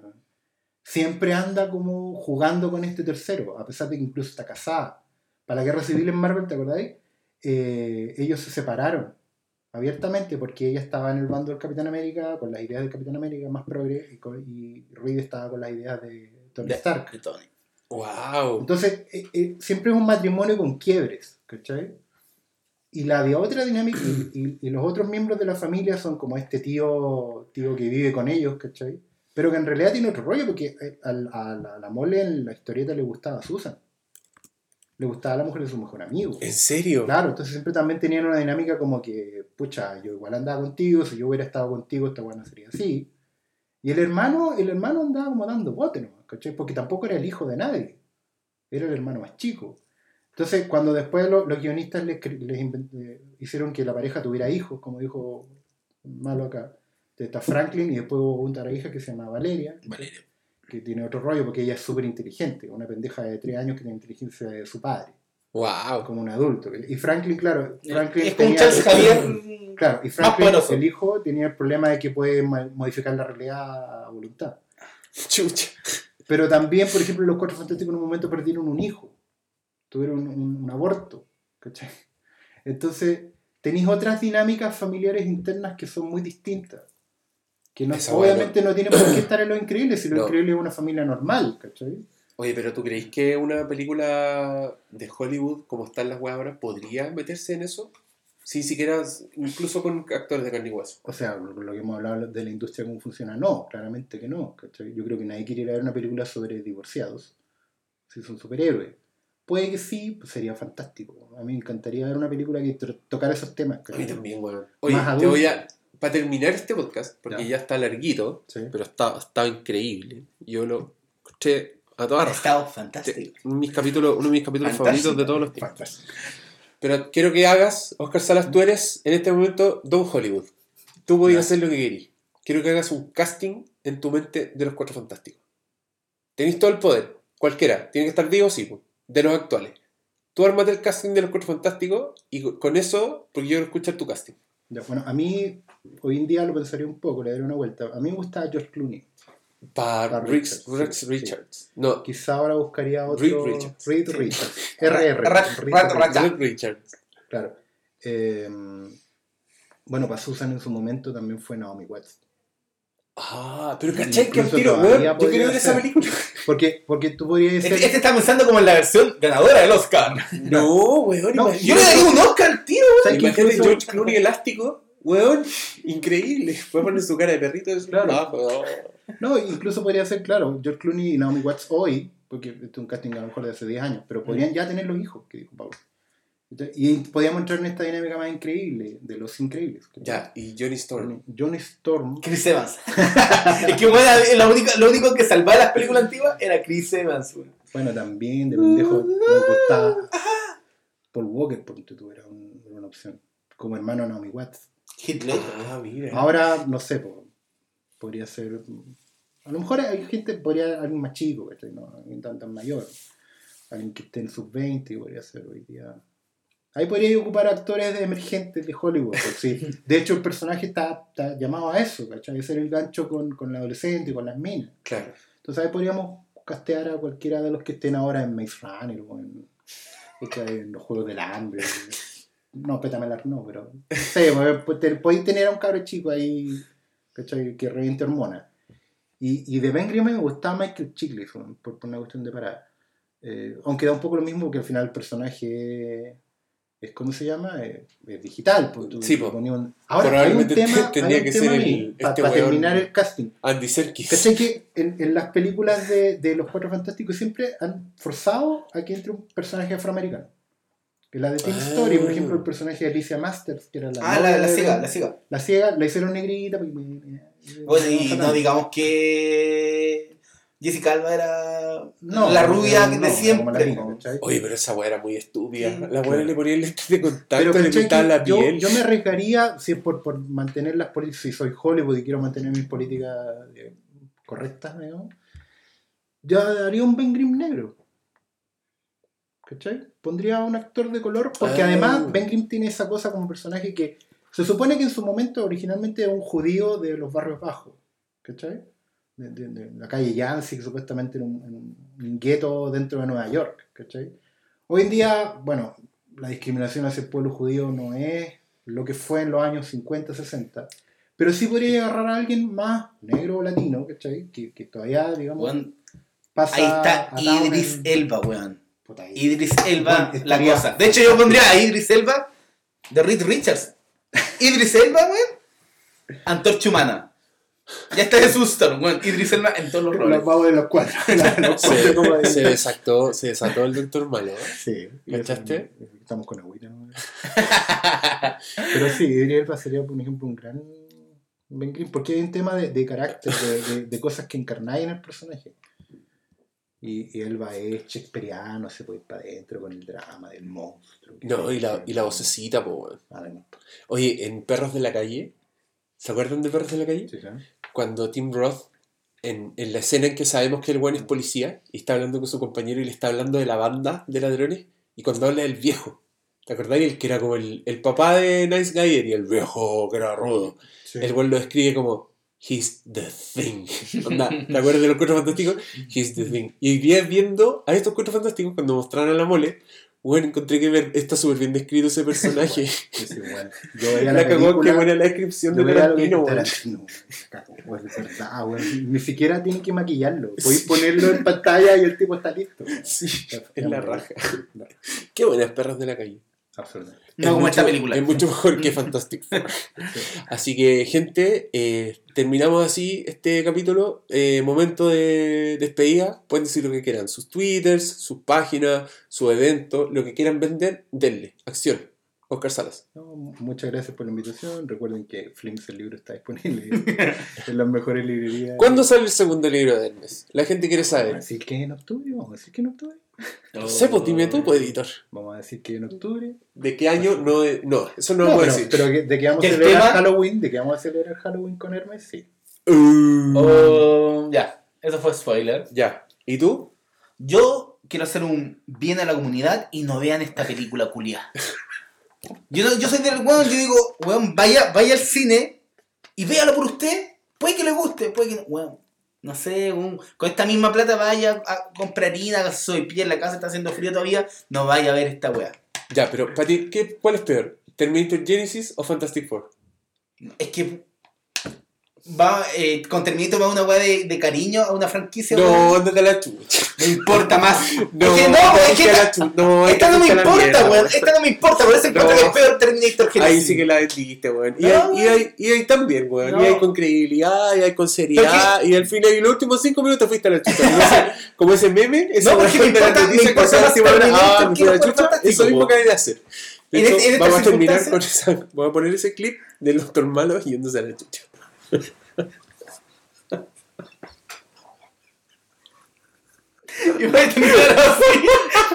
siempre anda como jugando con este tercero, a pesar de que incluso está casada. Para la guerra civil en Marvel, ¿te acordáis? Eh, ellos se separaron abiertamente porque ella estaba en el bando del Capitán América con las ideas del Capitán América más progre y, con- y Reed estaba con las ideas de Tony De- Stark. de Tony. ¡Wow! Entonces, eh, eh, siempre es un matrimonio con quiebres, ¿cachai? Y la de otra dinámica, y, y- y los otros miembros de la familia son como este tío, tío que vive con ellos, ¿cachai? Pero que en realidad tiene otro rollo, porque eh, al- a, la, a la mole en la historieta le gustaba Susan. Le gustaba la mujer de su mejor amigo. ¿En serio? Claro, entonces siempre también tenían una dinámica como que, pucha, yo igual andaba contigo, si yo hubiera estado contigo, esta buena sería así. Y el hermano, el hermano andaba como dando bote nomás, ¿cachai? Porque tampoco era el hijo de nadie. Era el hermano más chico. Entonces, cuando después lo- los guionistas les, les hicieron que la pareja tuviera hijos, como dijo Malo acá, está Franklin y después hubo otra hija que se llama Valeria, Valeria. Que tiene otro rollo porque ella es súper inteligente, una pendeja de tres años que tiene inteligencia de su padre, ¡Wow! como un adulto. Y Franklin, claro, Franklin Es como un tenía- Charles Javier. Claro, y Franklin, el hijo, tenía el problema de que puede modificar la realidad a voluntad. ¡Chucha! Pero también, por ejemplo, los cuatro fantásticos en un momento perdieron un hijo. Tuvieron un, un- un aborto. ¿cachai? Entonces, tenéis otras dinámicas familiares internas que son muy distintas. Que no, obviamente no tienen por qué estar en lo increíble, si lo No. increíble es una familia normal. ¿cachai? Oye, pero ¿tú creéis que una película de Hollywood, como están las weas ahora, podría meterse en eso? Sin siquiera, incluso con actores de carne y hueso. O sea, lo que hemos hablado de la industria, cómo funciona, no, claramente que no. ¿cachai? Yo creo que nadie quiere ir a ver una película sobre divorciados, si son superhéroes. Puede que sí, pues sería fantástico. A mí me encantaría ver una película que tocara esos temas. A ¿cachai? mí también, weón. Oye, Más te voy a... Para terminar este podcast, porque Ya. ya, está larguito, Sí. pero está, está increíble. Yo lo escuché a toda Ha estado fantástico. Uno de mis capítulos, uno de mis capítulos Fantástico. favoritos de todos los tiempos. Fantástico. Pero quiero que hagas, Oscar Salas, tú eres en este momento Don Hollywood. Tú podías hacer lo que querís. Quiero que hagas un casting en tu mente de los cuatro fantásticos. Tenéis todo el poder, cualquiera. Tienen que estar vivos, sí, de los actuales. Tú armate el casting de los cuatro fantásticos y co- con eso, porque yo quiero escuchar tu casting. Ya, bueno, a mí hoy en día lo pensaría un poco, le daría una vuelta. A mí me gusta George Clooney. Para Rex, Richards, Rex sí, Richards. No, Quizá ahora buscaría otro. Reed Richards. Reed. Richards. RR. Richards. Claro. Eh, bueno, para Susan en su momento también fue Naomi Watts. Ah, pero ¿cachai que tiro, weón? Yo quiero ver esa película. Porque, porque tú podrías Este, ser. este está pensando como en la versión ganadora del Oscar. No, weón, No. Yo le daría un Oscar al tiro. ¿Sabes Imagínate incluso- George Clooney elástico, weón, increíble. Puede poner su cara de perrito. Es Claro. Ah. No, incluso podría ser, claro, George Clooney y Naomi Watts hoy, porque este es un casting a lo mejor de hace 10 años, pero podrían ya tener los hijos, que dijo Pablo. Y podríamos entrar en esta dinámica más increíble, de los increíbles. Ya, y Johnny Storm. Johnny Storm. Chris Evans. es que bueno, lo único, lo único que salvaba las películas antiguas era Chris Evans. Bueno, también de pendejo me gustaba. Paul Walker, por tú era, un- una opción. Como hermano Naomi Watts. Hitler. Ah, mira. Ahora, no sé, po, podría ser. A lo mejor hay gente, podría alguien más chico, ¿cachai? no alguien tan, tan mayor. Alguien que esté en sus 20 podría ser hoy día. Ahí podría ocupar actores de emergentes de Hollywood. pues, sí. De hecho, el personaje está, está llamado a eso, ¿cachai? Ser el gancho con, con la adolescente, con las minas. Claro. Entonces ahí podríamos castear a cualquiera de los que estén ahora en Maze Runner o en, en los Juegos del Hambre. No, Petamelar no, pero... Te- podéis tener a un cabro chico ahí ¿cachai? que reviente hormonas. Y, y de Ben Grimm me gustaba Michael Chiklis, por, por una cuestión de parada. Eh, aunque da un poco lo mismo que al final el personaje es, ¿cómo se llama? Eh, es digital. pues, tú- Sí, po. un- Ahora, hay un tema, tendría hay un que tema ser el- pa- este para terminar el casting. Andy Serkis. ¿Cachai que en, en las películas de, de los Cuatro Fantásticos siempre han forzado a que entre un personaje afroamericano? En la de Tim Ah. Story, por ejemplo, el personaje de Alicia Masters, que era la Ah, la, la ciega, la ciega. La ciega, la hicieron negrita. Bueno, y no digamos que Jessica Alba era No, la rubia no, de siempre. Oye, pero esa weá era muy estúpida. Sí, la claro. weá le ponía el lente de contacto, Pero le ¿cachai pintaba la yo, piel. yo me arriesgaría, si es por, por mantener las políticas, si soy Hollywood y quiero mantener mis políticas eh, correctas, digamos, yo haría un Ben Grimm negro. ¿Cachai? Pondría a un actor de color porque Ah. además Ben Grimm tiene esa cosa como personaje que se supone que en su momento originalmente era un judío de los barrios bajos. ¿Cachai? De, de- de la calle Yancey, supuestamente era un, en un gueto dentro de Nueva York. ¿Cachai? Hoy en día, bueno, la discriminación hacia el pueblo judío no es lo que fue en los años 50, 60. Pero sí podría agarrar a alguien más negro o latino, ¿cachai? Que, que todavía, digamos, Weón, pasa ahí está Idris en- Elba, weón. Puta. Idris Elba, Bueno, la cosa. De hecho, yo pondría a Idris Elba de Reed Richards. Idris Elba, weón. Antorcha humana. Ya está de susto, weón. Idris Elba en todos los roles. Los vamos de los cuatro. Los Se, cuatro ahí. se desató, se desató el doctor malo. ¿eh? Sí. ¿Cachaste? Estamos con agüita. ¿no? Pero sí, Idris Elba sería, por ejemplo, un gran Ben Grimm, porque hay un tema de, de carácter, de, de- de cosas que encarnáis en el personaje. Y, y Elba es shakespeariano, se puede ir para adentro con el drama del monstruo. No, y la, y la vocecita, po, weón. Ah. Oye, en Perros de la Calle, ¿se acuerdan de Perros de la Calle? Sí, sí. Cuando Tim Roth, en, en la escena en que sabemos que el buen es policía, y está hablando con su compañero y le está hablando de la banda de ladrones, y cuando habla del viejo, ¿te acordás? El que era como el, el papá de Nice Guy y el viejo que era rudo. Sí. El buen lo describe como He's the thing. Onda, ¿Te acuerdas de los cuatro fantásticos? He's the thing. Y hoy día viendo a estos cuatro fantásticos, cuando mostraron a la mole, bueno, encontré que ver- está súper bien descrito ese personaje. Sí, sí, bueno. Yo la la cagó, qué buena la descripción de Tarantino, weón. Tarantino, weón, verdad, weón. Ni siquiera tienen que maquillarlo. Podéis ponerlo en pantalla y el tipo está listo. Sí, en la raja. Qué buenas perras de la calle. Absolutamente. No Es como esta mucho- película. Es mucho mejor que Fantastic Four. Así que, gente, eh, terminamos así este capítulo. Eh, momento de despedida. Pueden decir lo que quieran. Sus twitters, sus páginas, su evento, lo que quieran vender, denle. Acción. Oscar Salas. No, muchas gracias por la invitación. Recuerden que Flinks el libro está disponible en las mejores librerías. ¿Cuándo sale el segundo libro de Hermes? La gente quiere Vamos a saber. decir que en octubre. Vamos a decir que en octubre. No sé, pues dime tú, pues, editor. Vamos a decir que en octubre. ¿De qué año? No, no eso no, No, lo puedo pero, decir. pero que- de que vamos a ¿Y el celebrar tema? Halloween, de que vamos a celebrar Halloween con Hermes, sí. Uh, Oh, ya, eso fue spoiler. Ya. ¿Y tú? Yo quiero hacer un bien a la comunidad y no vean esta película culia. Yo, yo soy del weón, yo digo, weón, vaya, vaya al cine y véalo por usted. Puede que le guste, puede que no. Weón, no sé, con esta misma plata vaya a comprar harina, soy pie en la casa, está haciendo frío todavía. No vaya a ver esta weá. Ya, pero para ti, ¿qué, ¿cuál es peor? ¿Terminator Genesis o Fantastic Four? Es que va, eh, con Terminator va una weá de, de cariño a una franquicia. No, weón. ándate a la chucha. Me importa más. No, es que no, es que esta. No, esta no me importa, weón. Esta no me importa, por eso encuentro No. que es peor Terminator que Ahí sí que la vendiste, weón. Y, No, y, hay, y hay también, weón. No. Y hay con credibilidad, y hay con seriedad. Y al final, y los últimos cinco minutos fuiste a la chucha. Como ese, como ese meme, esa No, porque me importa- me importa más ah, Eso mismo que hay de hacer. Hecho, este- en esta vamos a terminar con esa. Voy a poner ese clip del doctor malo yéndose a la chucha. Y voy a terminar así.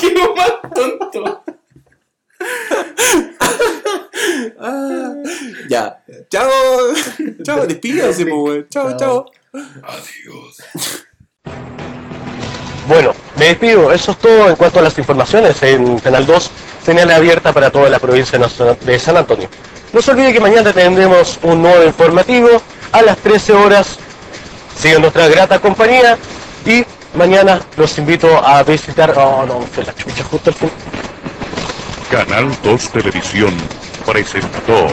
¡Qué más tonto! Ah, ya. Chao. Chao, despídase, weón. Chao, chao. Bueno, me despido. Eso es todo en cuanto a las informaciones. En Canal 2, señal abierta para toda la provincia de San Antonio. No se olvide que mañana tendremos un nuevo informativo a las 13 horas. Sigue nuestra grata compañía y mañana los invito a visitar. Oh, no, fue la chucha justo al fin. Canal 2 Televisión presentó